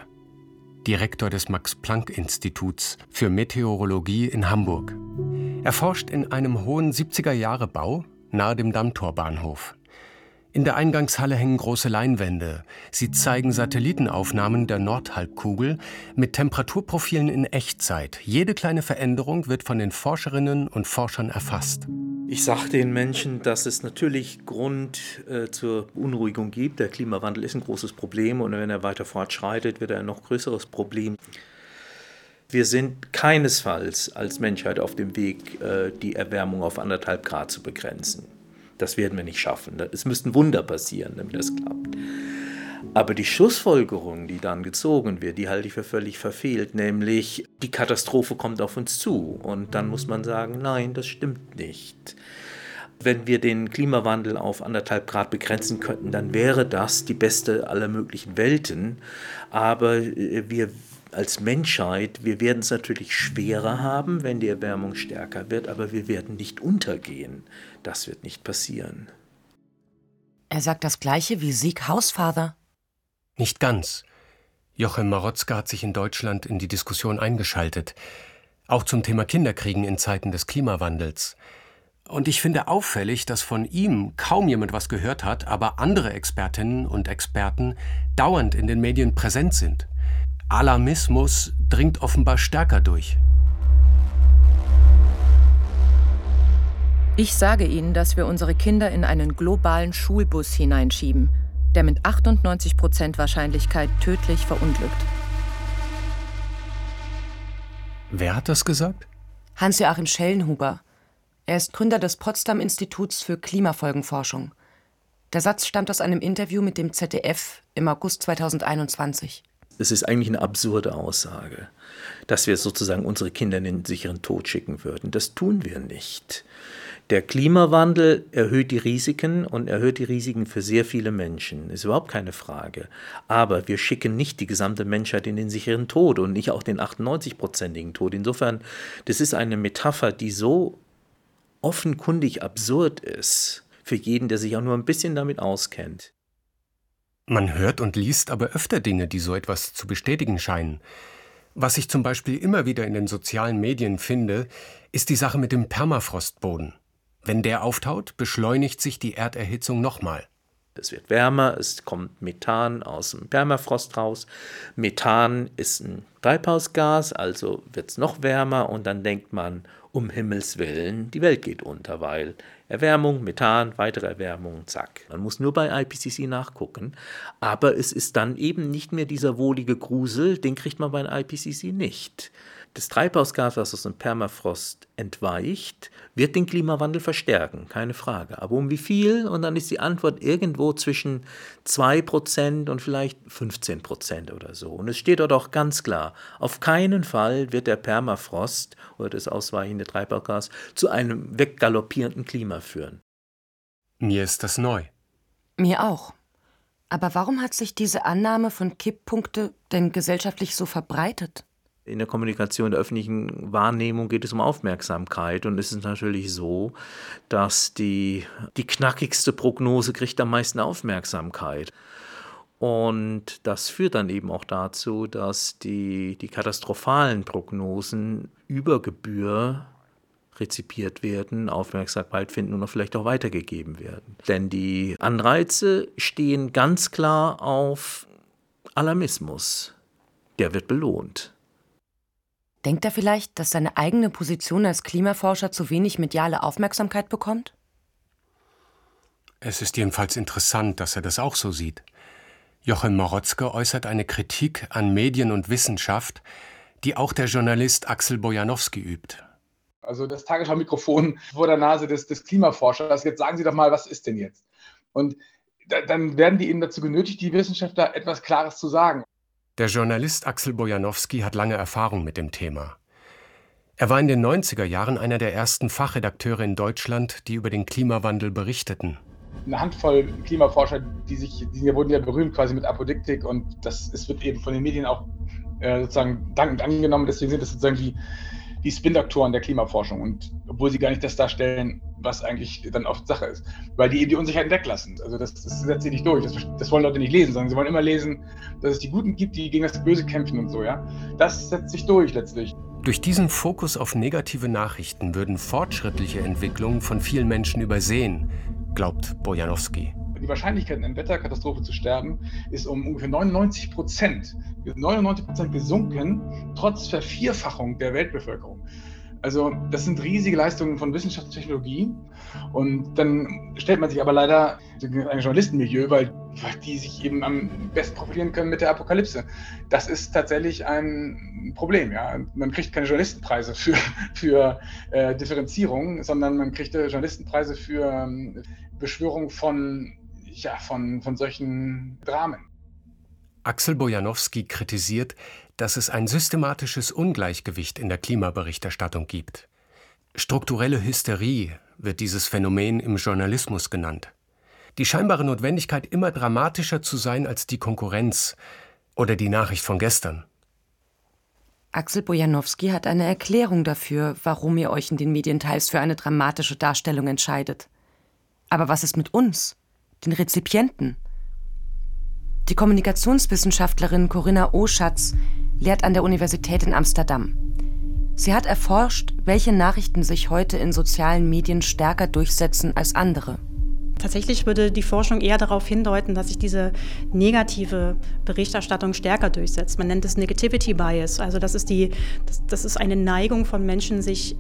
Direktor des Max-Planck-Instituts für Meteorologie in Hamburg. Er forscht in einem hohen 70er-Jahre-Bau nahe dem Dammtorbahnhof. In der Eingangshalle hängen große Leinwände. Sie zeigen Satellitenaufnahmen der Nordhalbkugel mit Temperaturprofilen in Echtzeit. Jede kleine Veränderung wird von den Forscherinnen und Forschern erfasst. Ich sage den Menschen, dass es natürlich Grund äh, zur Beunruhigung gibt. Der Klimawandel ist ein großes Problem und wenn er weiter fortschreitet, wird er ein noch größeres Problem. Wir sind keinesfalls als Menschheit auf dem Weg, äh, die Erwärmung auf anderthalb Grad zu begrenzen. Das werden wir nicht schaffen. Es müssten Wunder passieren, damit das klappt. Aber die Schlussfolgerung, die dann gezogen wird, die halte ich für völlig verfehlt, nämlich die Katastrophe kommt auf uns zu. Und dann muss man sagen, nein, das stimmt nicht. Wenn wir den Klimawandel auf anderthalb Grad begrenzen könnten, dann wäre das die beste aller möglichen Welten. Aber äh, wir als Menschheit, wir werden es natürlich schwerer haben, wenn die Erwärmung stärker wird, aber wir werden nicht untergehen. Das wird nicht passieren. Er sagt das Gleiche wie Sieg Hausvater. Nicht ganz. Jochem Marotzka hat sich in Deutschland in die Diskussion eingeschaltet. Auch zum Thema Kinderkriegen in Zeiten des Klimawandels. Und ich finde auffällig, dass von ihm kaum jemand was gehört hat, aber andere Expertinnen und Experten dauernd in den Medien präsent sind. Alarmismus dringt offenbar stärker durch. Ich sage Ihnen, dass wir unsere Kinder in einen globalen Schulbus hineinschieben, der mit 98 Prozent Wahrscheinlichkeit tödlich verunglückt. Wer hat das gesagt? Hans-Joachim Schellenhuber. Er ist Gründer des Potsdam Instituts für Klimafolgenforschung. Der Satz stammt aus einem Interview mit dem ZDF im August 2021 es ist eigentlich eine absurde Aussage, dass wir sozusagen unsere Kinder in den sicheren Tod schicken würden. Das tun wir nicht. Der Klimawandel erhöht die Risiken und erhöht die Risiken für sehr viele Menschen. Ist überhaupt keine Frage. Aber wir schicken nicht die gesamte Menschheit in den sicheren Tod und nicht auch den 98-prozentigen Tod. Insofern, das ist eine Metapher, die so offenkundig absurd ist für jeden, der sich auch nur ein bisschen damit auskennt. Man hört und liest aber öfter Dinge, die so etwas zu bestätigen scheinen. Was ich zum Beispiel immer wieder in den sozialen Medien finde, ist die Sache mit dem Permafrostboden. Wenn der auftaut, beschleunigt sich die Erderhitzung nochmal. Es wird wärmer, es kommt Methan aus dem Permafrost raus. Methan ist ein Treibhausgas, also wird es noch wärmer und dann denkt man, um Himmels willen, die Welt geht unter, weil Erwärmung, Methan, weitere Erwärmung, zack. Man muss nur bei IPCC nachgucken. Aber es ist dann eben nicht mehr dieser wohlige Grusel, den kriegt man bei IPCC nicht. Das Treibhausgas, was aus dem Permafrost entweicht, wird den Klimawandel verstärken, keine Frage. Aber um wie viel? Und dann ist die Antwort irgendwo zwischen 2% und vielleicht 15% oder so. Und es steht dort auch ganz klar, auf keinen Fall wird der Permafrost oder das ausweichende Treibhausgas zu einem weggaloppierenden Klima führen. Mir ist das neu. Mir auch. Aber warum hat sich diese Annahme von Kipppunkte denn gesellschaftlich so verbreitet? In der Kommunikation, der öffentlichen Wahrnehmung geht es um Aufmerksamkeit und es ist natürlich so, dass die, die knackigste Prognose kriegt am meisten Aufmerksamkeit. Und das führt dann eben auch dazu, dass die, die katastrophalen Prognosen über Gebühr rezipiert werden, Aufmerksamkeit finden und vielleicht auch weitergegeben werden. Denn die Anreize stehen ganz klar auf Alarmismus. Der wird belohnt. Denkt er vielleicht, dass seine eigene Position als Klimaforscher zu wenig mediale Aufmerksamkeit bekommt? Es ist jedenfalls interessant, dass er das auch so sieht. Joachim Morotzke äußert eine Kritik an Medien und Wissenschaft, die auch der Journalist Axel Bojanowski übt. Also das Tagesschau-Mikrofon vor der Nase des, des Klimaforschers. Jetzt sagen Sie doch mal, was ist denn jetzt? Und dann werden die eben dazu genötigt, die Wissenschaftler etwas Klares zu sagen. Der Journalist Axel Bojanowski hat lange Erfahrung mit dem Thema. Er war in den 90er Jahren einer der ersten Fachredakteure in Deutschland, die über den Klimawandel berichteten. Eine Handvoll Klimaforscher, die sich, die wurden ja berühmt quasi mit Apodiktik und das ist, wird eben von den Medien auch äh, sozusagen dankend angenommen. Deswegen sind das sozusagen die, die Spin-Doktoren der Klimaforschung und obwohl sie gar nicht das darstellen, was eigentlich dann oft Sache ist, weil die eben die Unsicherheiten weglassen. Also das, das setzt sich nicht durch. Das, das, wollen Leute nicht lesen, sondern sie wollen immer lesen, dass es die Guten gibt, die gegen das Böse kämpfen und so. Ja, das setzt sich durch letztlich. Durch diesen Fokus auf negative Nachrichten würden fortschrittliche Entwicklungen von vielen Menschen übersehen, glaubt Bojanowski. Die Wahrscheinlichkeit, in einer Wetterkatastrophe zu sterben, ist um ungefähr 99 Prozent, 99 Prozent gesunken, trotz Vervierfachung der Weltbevölkerung. Also das sind riesige Leistungen von Wissenschaft und Technologie. Und dann stellt man sich aber leider ein Journalistenmilieu, weil, die sich eben am besten profilieren können mit der Apokalypse. Das ist tatsächlich ein Problem. Ja? Man kriegt keine Journalistenpreise für, für äh, Differenzierung, sondern man kriegt äh, Journalistenpreise für äh, Beschwörung von, ja, von, von solchen Dramen. Axel Bojanowski kritisiert, dass es ein systematisches Ungleichgewicht in der Klimaberichterstattung gibt. Strukturelle Hysterie wird dieses Phänomen im Journalismus genannt. Die scheinbare Notwendigkeit, immer dramatischer zu sein als die Konkurrenz oder die Nachricht von gestern. Axel Bojanowski hat eine Erklärung dafür, warum ihr euch in den Medien teils für eine dramatische Darstellung entscheidet. Aber was ist mit uns, den Rezipienten? Die Kommunikationswissenschaftlerin Corinna Oschatz lehrt an der Universität in Amsterdam. Sie hat erforscht, welche Nachrichten sich heute in sozialen Medien stärker durchsetzen als andere. Tatsächlich würde die Forschung eher darauf hindeuten, dass sich diese negative Berichterstattung stärker durchsetzt. Man nennt es Negativity Bias. Also das ist, die, das, das ist eine Neigung von Menschen, sich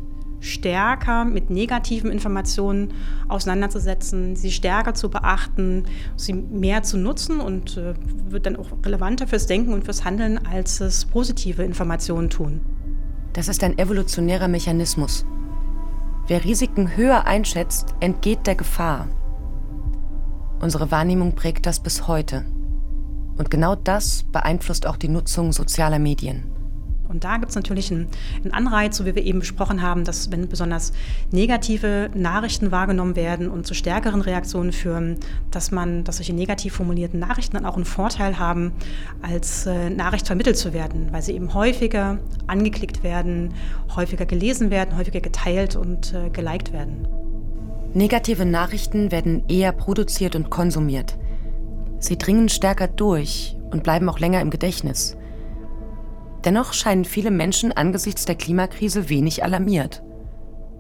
stärker mit negativen Informationen auseinanderzusetzen, sie stärker zu beachten, sie mehr zu nutzen und äh, wird dann auch relevanter fürs Denken und fürs Handeln, als es positive Informationen tun. Das ist ein evolutionärer Mechanismus. Wer Risiken höher einschätzt, entgeht der Gefahr. Unsere Wahrnehmung prägt das bis heute. Und genau das beeinflusst auch die Nutzung sozialer Medien. Und da gibt es natürlich einen, Anreiz, so wie wir eben besprochen haben, dass wenn besonders negative Nachrichten wahrgenommen werden und zu stärkeren Reaktionen führen, dass man, dass solche negativ formulierten Nachrichten dann auch einen Vorteil haben, als äh, Nachricht vermittelt zu werden, weil sie eben häufiger angeklickt werden, häufiger gelesen werden, häufiger geteilt und äh, geliked werden. Negative Nachrichten werden eher produziert und konsumiert. Sie dringen stärker durch und bleiben auch länger im Gedächtnis. Dennoch scheinen viele Menschen angesichts der Klimakrise wenig alarmiert.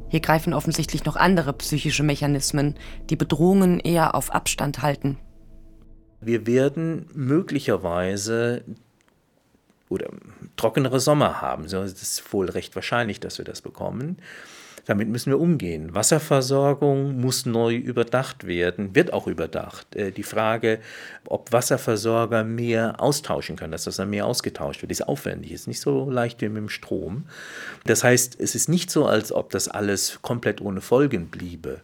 Hier greifen offensichtlich noch andere psychische Mechanismen, die Bedrohungen eher auf Abstand halten. Wir werden möglicherweise oder trockenere Sommer haben. Es ist wohl recht wahrscheinlich, dass wir das bekommen. Damit müssen wir umgehen. Wasserversorgung muss neu überdacht werden, wird auch überdacht. Äh, die Frage, ob Wasserversorger mehr austauschen können, dass das dann mehr ausgetauscht wird, ist aufwendig, ist nicht so leicht wie mit dem Strom. Das heißt, es ist nicht so, als ob das alles komplett ohne Folgen bliebe.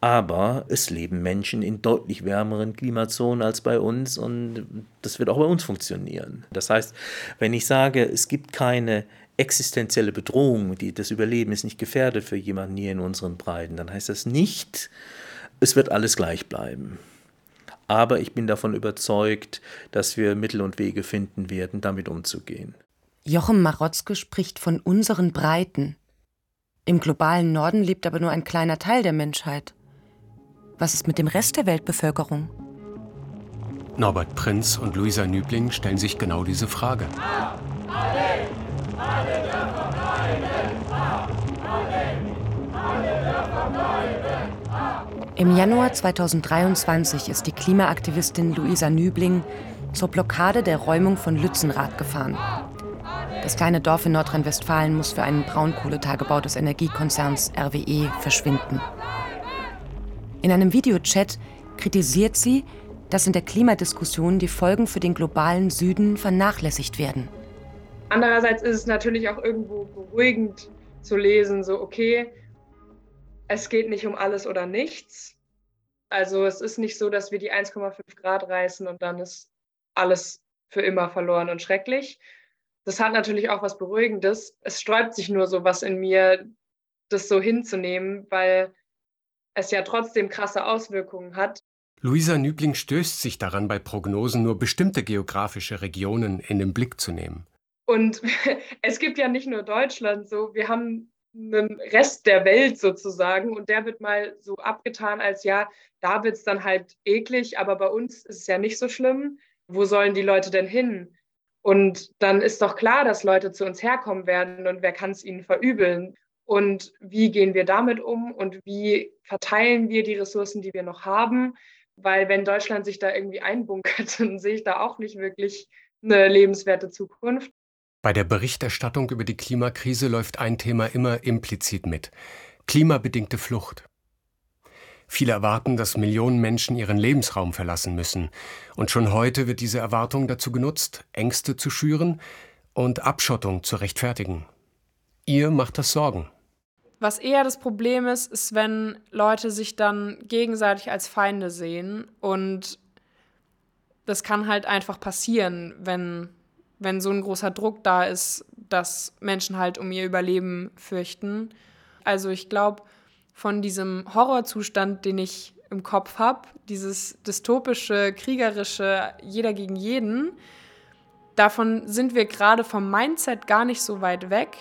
Aber es leben Menschen in deutlich wärmeren Klimazonen als bei uns und das wird auch bei uns funktionieren. Das heißt, wenn ich sage, es gibt keine existenzielle Bedrohung, die, das Überleben ist nicht gefährdet für jemanden hier in unseren Breiten, dann heißt das nicht, es wird alles gleich bleiben. Aber ich bin davon überzeugt, dass wir Mittel und Wege finden werden, damit umzugehen. Jochen Marotzke spricht von unseren Breiten. Im globalen Norden lebt aber nur ein kleiner Teil der Menschheit. Was ist mit dem Rest der Weltbevölkerung? Norbert Prinz und Luisa Nübling stellen sich genau diese Frage. Im Januar 2023 ist die Klimaaktivistin Luisa Nübling zur Blockade der Räumung von Lützenrath gefahren. Das kleine Dorf in Nordrhein-Westfalen muss für einen Braunkohletagebau des Energiekonzerns RWE verschwinden. In einem Videochat kritisiert sie, dass in der Klimadiskussion die Folgen für den globalen Süden vernachlässigt werden. Andererseits ist es natürlich auch irgendwo beruhigend zu lesen, so okay, es geht nicht um alles oder nichts. Also es ist nicht so, dass wir die 1,5 Grad reißen und dann ist alles für immer verloren und schrecklich. Das hat natürlich auch was Beruhigendes. Es sträubt sich nur so was in mir, das so hinzunehmen, weil es ja trotzdem krasse Auswirkungen hat. Luisa Nübling stößt sich daran, bei Prognosen nur bestimmte geografische Regionen in den Blick zu nehmen. Und es gibt ja nicht nur Deutschland so, wir haben einen Rest der Welt sozusagen und der wird mal so abgetan als ja, da wird es dann halt eklig, aber bei uns ist es ja nicht so schlimm. Wo sollen die Leute denn hin? Und dann ist doch klar, dass Leute zu uns herkommen werden und wer kann es ihnen verübeln? Und wie gehen wir damit um und wie verteilen wir die Ressourcen, die wir noch haben? Weil wenn Deutschland sich da irgendwie einbunkert, dann sehe ich da auch nicht wirklich eine lebenswerte Zukunft. Bei der Berichterstattung über die Klimakrise läuft ein Thema immer implizit mit. Klimabedingte Flucht. Viele erwarten, dass Millionen Menschen ihren Lebensraum verlassen müssen. Und schon heute wird diese Erwartung dazu genutzt, Ängste zu schüren und Abschottung zu rechtfertigen. Ihr macht das Sorgen. Was eher das Problem ist, ist, wenn Leute sich dann gegenseitig als Feinde sehen. Und das kann halt einfach passieren, wenn wenn so ein großer Druck da ist, dass Menschen halt um ihr Überleben fürchten. Also ich glaube, von diesem Horrorzustand, den ich im Kopf habe, dieses dystopische, kriegerische, jeder gegen jeden, davon sind wir gerade vom Mindset gar nicht so weit weg.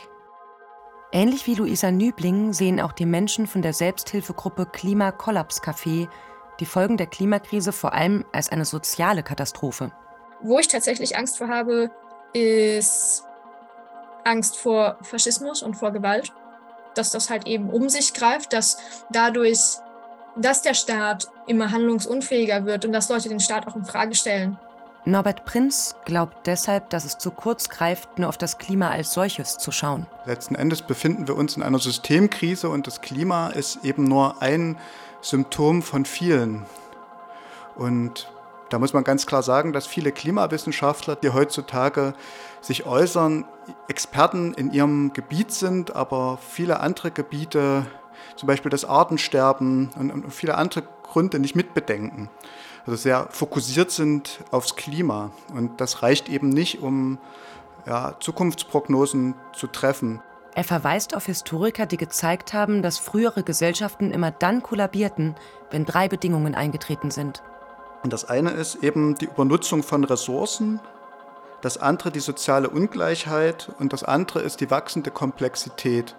Ähnlich wie Luisa Nübling sehen auch die Menschen von der Selbsthilfegruppe Klimakollaps-Café die Folgen der Klimakrise vor allem als eine soziale Katastrophe. Wo ich tatsächlich Angst vor habe, ist Angst vor Faschismus und vor Gewalt, dass das halt eben um sich greift, dass dadurch, dass der Staat immer handlungsunfähiger wird und dass Leute den Staat auch in Frage stellen. Norbert Prinz glaubt deshalb, dass es zu kurz greift, nur auf das Klima als solches zu schauen. Letzten Endes befinden wir uns in einer Systemkrise und das Klima ist eben nur ein Symptom von vielen. Und da muss man ganz klar sagen, dass viele Klimawissenschaftler, die heutzutage sich äußern, Experten in ihrem Gebiet sind, aber viele andere Gebiete, zum Beispiel das Artensterben und viele andere Gründe nicht mitbedenken. Also sehr fokussiert sind aufs Klima. Und das reicht eben nicht, um ja, Zukunftsprognosen zu treffen. Er verweist auf Historiker, die gezeigt haben, dass frühere Gesellschaften immer dann kollabierten, wenn drei Bedingungen eingetreten sind. Und das eine ist eben die Übernutzung von Ressourcen, das andere die soziale Ungleichheit und das andere ist die wachsende Komplexität.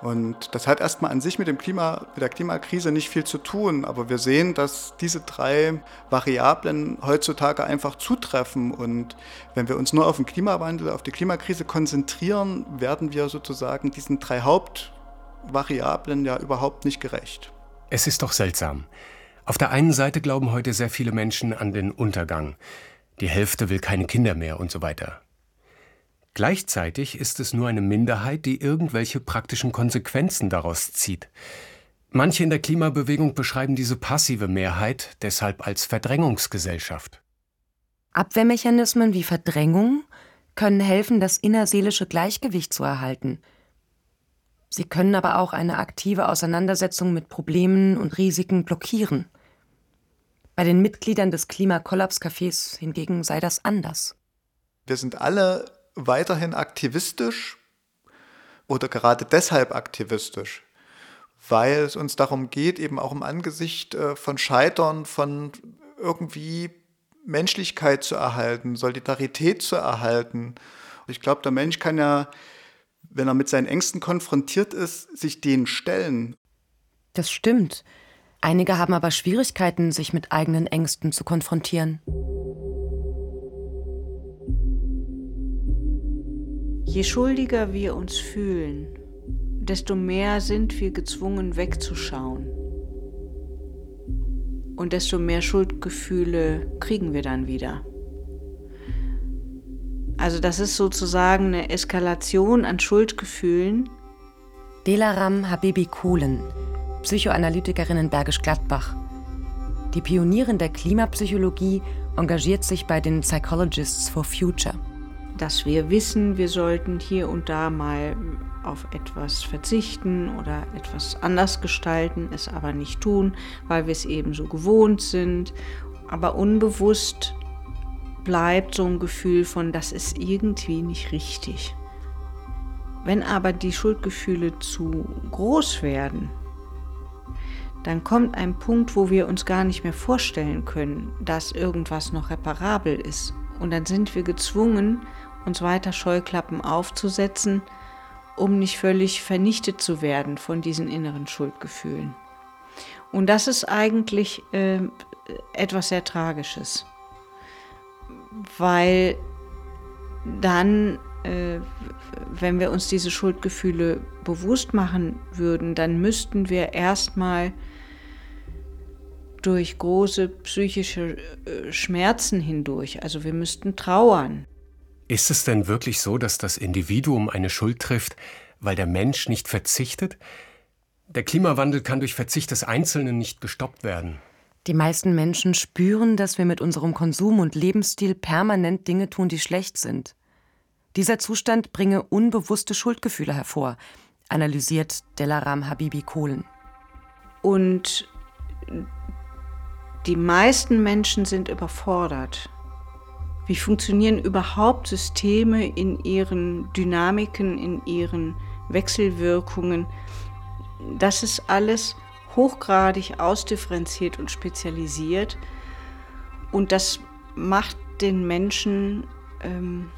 Und das hat erstmal an sich mit, dem Klima, mit der Klimakrise nicht viel zu tun, aber wir sehen, dass diese drei Variablen heutzutage einfach zutreffen. Und wenn wir uns nur auf den Klimawandel, auf die Klimakrise konzentrieren, werden wir sozusagen diesen drei Hauptvariablen ja überhaupt nicht gerecht. Es ist doch seltsam. Auf der einen Seite glauben heute sehr viele Menschen an den Untergang. Die Hälfte will keine Kinder mehr und so weiter. Gleichzeitig ist es nur eine Minderheit, die irgendwelche praktischen Konsequenzen daraus zieht. Manche in der Klimabewegung beschreiben diese passive Mehrheit deshalb als Verdrängungsgesellschaft. Abwehrmechanismen wie Verdrängung können helfen, das innerseelische Gleichgewicht zu erhalten. Sie können aber auch eine aktive Auseinandersetzung mit Problemen und Risiken blockieren. Bei den Mitgliedern des Klimakollaps-Cafés hingegen sei das anders. Wir sind alle weiterhin aktivistisch oder gerade deshalb aktivistisch, weil es uns darum geht, eben auch im Angesicht äh, von Scheitern, von irgendwie Menschlichkeit zu erhalten, Solidarität zu erhalten. Ich glaube, der Mensch kann ja, wenn er mit seinen Ängsten konfrontiert ist, sich denen stellen. Das stimmt. Einige haben aber Schwierigkeiten, sich mit eigenen Ängsten zu konfrontieren. Je schuldiger wir uns fühlen, desto mehr sind wir gezwungen wegzuschauen. Und desto mehr Schuldgefühle kriegen wir dann wieder. Also das ist sozusagen eine Eskalation an Schuldgefühlen. Delaram Habibi Kohlen Psychoanalytikerin in Bergisch Gladbach. Die Pionierin der Klimapsychologie engagiert sich bei den Psychologists for Future. Dass wir wissen, wir sollten hier und da mal auf etwas verzichten oder etwas anders gestalten, es aber nicht tun, weil wir es eben so gewohnt sind. Aber unbewusst bleibt so ein Gefühl von, das ist irgendwie nicht richtig. Wenn aber die Schuldgefühle zu groß werden, dann kommt ein Punkt, wo wir uns gar nicht mehr vorstellen können, dass irgendwas noch reparabel ist. Und dann sind wir gezwungen, uns weiter Scheuklappen aufzusetzen, um nicht völlig vernichtet zu werden von diesen inneren Schuldgefühlen. Und das ist eigentlich äh, etwas sehr Tragisches, weil dann, wenn wir uns diese Schuldgefühle bewusst machen würden, dann müssten wir erstmal durch große psychische äh, Schmerzen hindurch. Also wir müssten trauern. Ist es denn wirklich so, dass das Individuum eine Schuld trifft, weil der Mensch nicht verzichtet? Der Klimawandel kann durch Verzicht des Einzelnen nicht gestoppt werden. Die meisten Menschen spüren, dass wir mit unserem Konsum und Lebensstil permanent Dinge tun, die schlecht sind. Dieser Zustand bringe unbewusste Schuldgefühle hervor, analysiert Delaram Habibi Kohlen. Und die meisten Menschen sind überfordert. Wie funktionieren überhaupt Systeme in ihren Dynamiken, in ihren Wechselwirkungen? Das ist alles hochgradig ausdifferenziert und spezialisiert. Und das macht den Menschen ähm,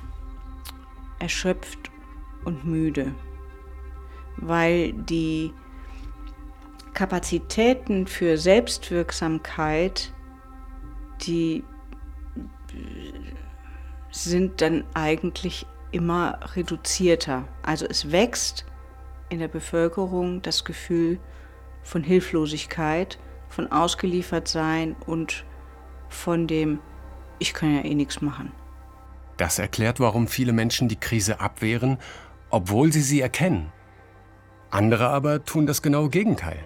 erschöpft und müde, weil die Kapazitäten für Selbstwirksamkeit, die sind dann eigentlich immer reduzierter. Also es wächst in der Bevölkerung das Gefühl von Hilflosigkeit, von Ausgeliefertsein und von dem, ich kann ja eh nichts machen. Das erklärt, warum viele Menschen die Krise abwehren, obwohl sie sie erkennen. Andere aber tun das genaue Gegenteil.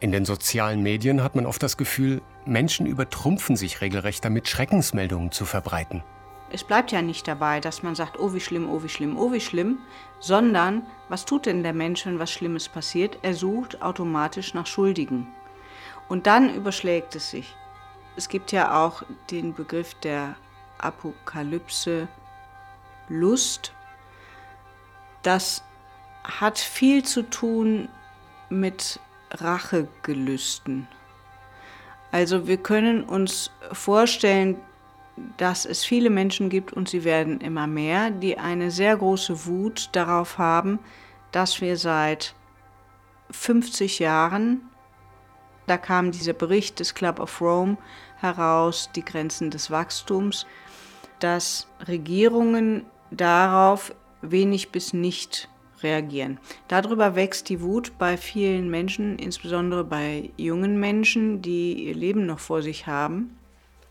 In den sozialen Medien hat man oft das Gefühl, Menschen übertrumpfen sich regelrecht damit, Schreckensmeldungen zu verbreiten. Es bleibt ja nicht dabei, dass man sagt, oh wie schlimm, oh wie schlimm, oh wie schlimm, sondern was tut denn der Mensch, wenn was Schlimmes passiert? Er sucht automatisch nach Schuldigen. Und dann überschlägt es sich. Es gibt ja auch den Begriff der Apokalypse Lust. Das hat viel zu tun mit Rachegelüsten. Also wir können uns vorstellen, dass es viele Menschen gibt und sie werden immer mehr, die eine sehr große Wut darauf haben, dass wir seit 50 Jahren, da kam dieser Bericht des Club of Rome heraus, die Grenzen des Wachstums, dass Regierungen darauf wenig bis nicht reagieren. Darüber wächst die Wut bei vielen Menschen, insbesondere bei jungen Menschen, die ihr Leben noch vor sich haben.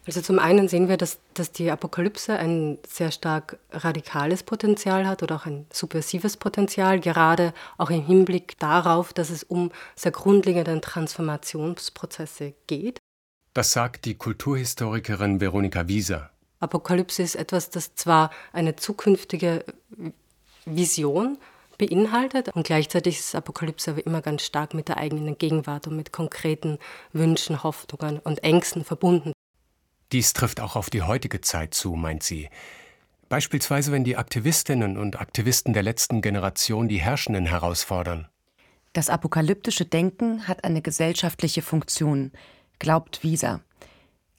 Also zum einen sehen wir, dass, dass die Apokalypse ein sehr stark radikales Potenzial hat oder auch ein subversives Potenzial, gerade auch im Hinblick darauf, dass es um sehr grundlegende Transformationsprozesse geht. Das sagt die Kulturhistorikerin Veronika Wieser. Apokalypse ist etwas, das zwar eine zukünftige Vision beinhaltet. Und gleichzeitig ist Apokalypse aber immer ganz stark mit der eigenen Gegenwart und mit konkreten Wünschen, Hoffnungen und Ängsten verbunden. Dies trifft auch auf die heutige Zeit zu, meint sie. Beispielsweise, wenn die Aktivistinnen und Aktivisten der letzten Generation die Herrschenden herausfordern. Das apokalyptische Denken hat eine gesellschaftliche Funktion, glaubt Wieser.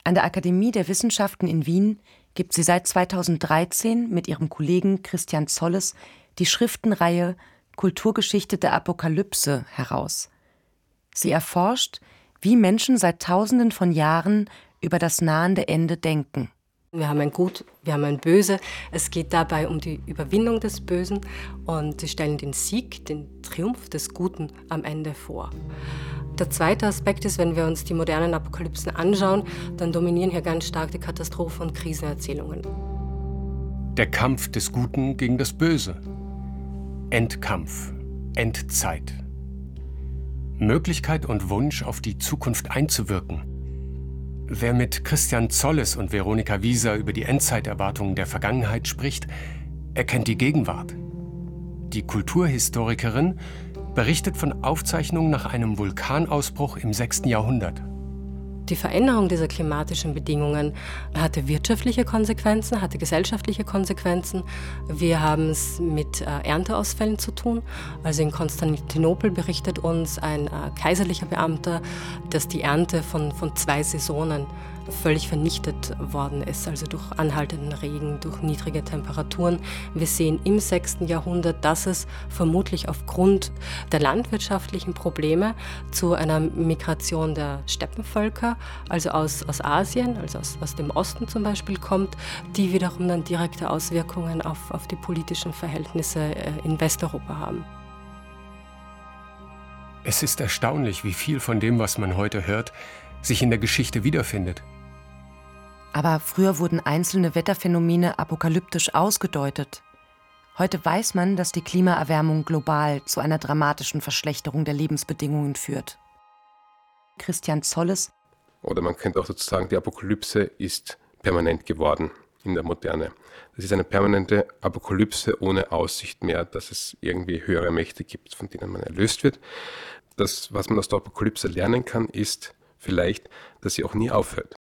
An der Akademie der Wissenschaften in Wien gibt sie seit 2013 mit ihrem Kollegen Christian Zolles die Schriftenreihe Kulturgeschichte der Apokalypse heraus. Sie erforscht, wie Menschen seit Tausenden von Jahren über das nahende Ende denken. Wir haben ein Gut, wir haben ein Böse. Es geht dabei um die Überwindung des Bösen und sie stellen den Sieg, den Triumph des Guten am Ende vor. Der zweite Aspekt ist, wenn wir uns die modernen Apokalypsen anschauen, dann dominieren hier ganz stark die Katastrophen- und Krisenerzählungen. Der Kampf des Guten gegen das Böse. Endkampf, Endzeit. Möglichkeit und Wunsch, auf die Zukunft einzuwirken. Wer mit Christian Zolles und Veronika Wieser über die Endzeiterwartungen der Vergangenheit spricht, erkennt die Gegenwart. die Kulturhistorikerin, berichtet von Aufzeichnungen nach einem Vulkanausbruch im 6. Jahrhundert. Die Veränderung dieser klimatischen Bedingungen hatte wirtschaftliche Konsequenzen, hatte gesellschaftliche Konsequenzen. Wir haben es mit äh, Ernteausfällen zu tun. Also in Konstantinopel berichtet uns ein äh, kaiserlicher Beamter, dass die Ernte von, von zwei Saisonen völlig vernichtet worden ist, also durch anhaltenden Regen, durch niedrige Temperaturen. Wir sehen im 6. Jahrhundert, dass es vermutlich aufgrund der landwirtschaftlichen Probleme zu einer Migration der Steppenvölker, also aus, aus Asien, also aus, aus dem Osten zum Beispiel kommt, die wiederum dann direkte Auswirkungen auf, auf die politischen Verhältnisse äh, in Westeuropa haben. Es ist erstaunlich, wie viel von dem, was man heute hört, sich in der Geschichte wiederfindet. Aber früher wurden einzelne Wetterphänomene apokalyptisch ausgedeutet. Heute weiß man, dass die Klimaerwärmung global zu einer dramatischen Verschlechterung der Lebensbedingungen führt. Christian Zolles. Oder man könnte auch sozusagen, die Apokalypse ist permanent geworden in der Moderne. Das ist eine permanente Apokalypse ohne Aussicht mehr, dass es irgendwie höhere Mächte gibt, von denen man erlöst wird. Das, was man aus der Apokalypse lernen kann, ist vielleicht, dass sie auch nie aufhört.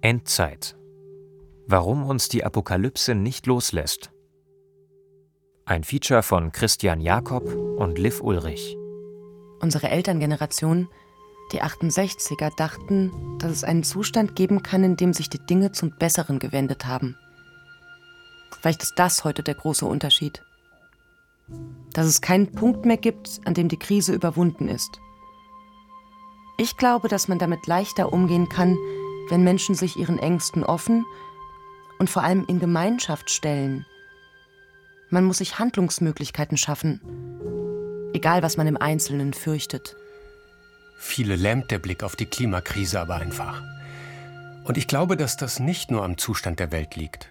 Endzeit. Warum uns die Apokalypse nicht loslässt. Ein Feature von Christian Jakob und Liv Ulrich. Unsere Elterngeneration, die 68er, dachten, dass es einen Zustand geben kann, in dem sich die Dinge zum Besseren gewendet haben. Vielleicht ist das heute der große Unterschied dass es keinen Punkt mehr gibt, an dem die Krise überwunden ist. Ich glaube, dass man damit leichter umgehen kann, wenn Menschen sich ihren Ängsten offen und vor allem in Gemeinschaft stellen. Man muss sich Handlungsmöglichkeiten schaffen, egal was man im Einzelnen fürchtet. Viele lähmt der Blick auf die Klimakrise aber einfach. Und ich glaube, dass das nicht nur am Zustand der Welt liegt.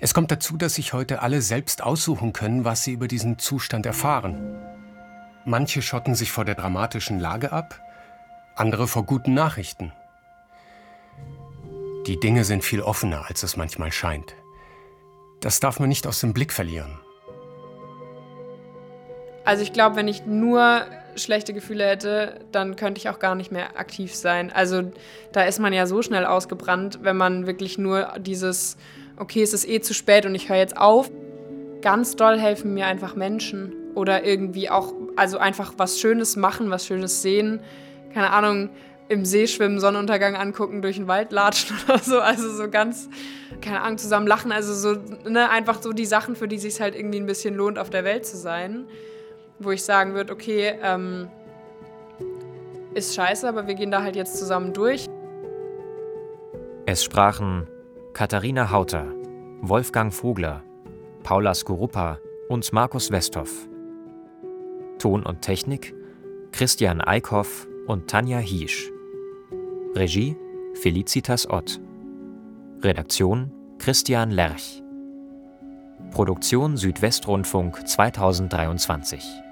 Es kommt dazu, dass sich heute alle selbst aussuchen können, was sie über diesen Zustand erfahren. Manche schotten sich vor der dramatischen Lage ab, andere vor guten Nachrichten. Die Dinge sind viel offener, als es manchmal scheint. Das darf man nicht aus dem Blick verlieren. Also ich glaube, wenn ich nur schlechte Gefühle hätte, dann könnte ich auch gar nicht mehr aktiv sein. Also da ist man ja so schnell ausgebrannt, wenn man wirklich nur dieses okay, es ist eh zu spät und ich höre jetzt auf. Ganz doll helfen mir einfach Menschen oder irgendwie auch, also einfach was Schönes machen, was Schönes sehen. Keine Ahnung, im See schwimmen, Sonnenuntergang angucken, durch den Wald latschen oder so. Also so ganz, keine Ahnung, zusammen lachen. Also so, ne, einfach so die Sachen, für die es sich halt irgendwie ein bisschen lohnt, auf der Welt zu sein. Wo ich sagen würde, okay, ähm, ist scheiße, aber wir gehen da halt jetzt zusammen durch. Es sprachen Katharina Hauter, Wolfgang Vogler, Paula Skorupa und Markus Westhoff. Ton und Technik Christian Eickhoff und Tanja Hiesch. Regie Felicitas Ott. Redaktion Christian Lerch. Produktion Südwestrundfunk 2023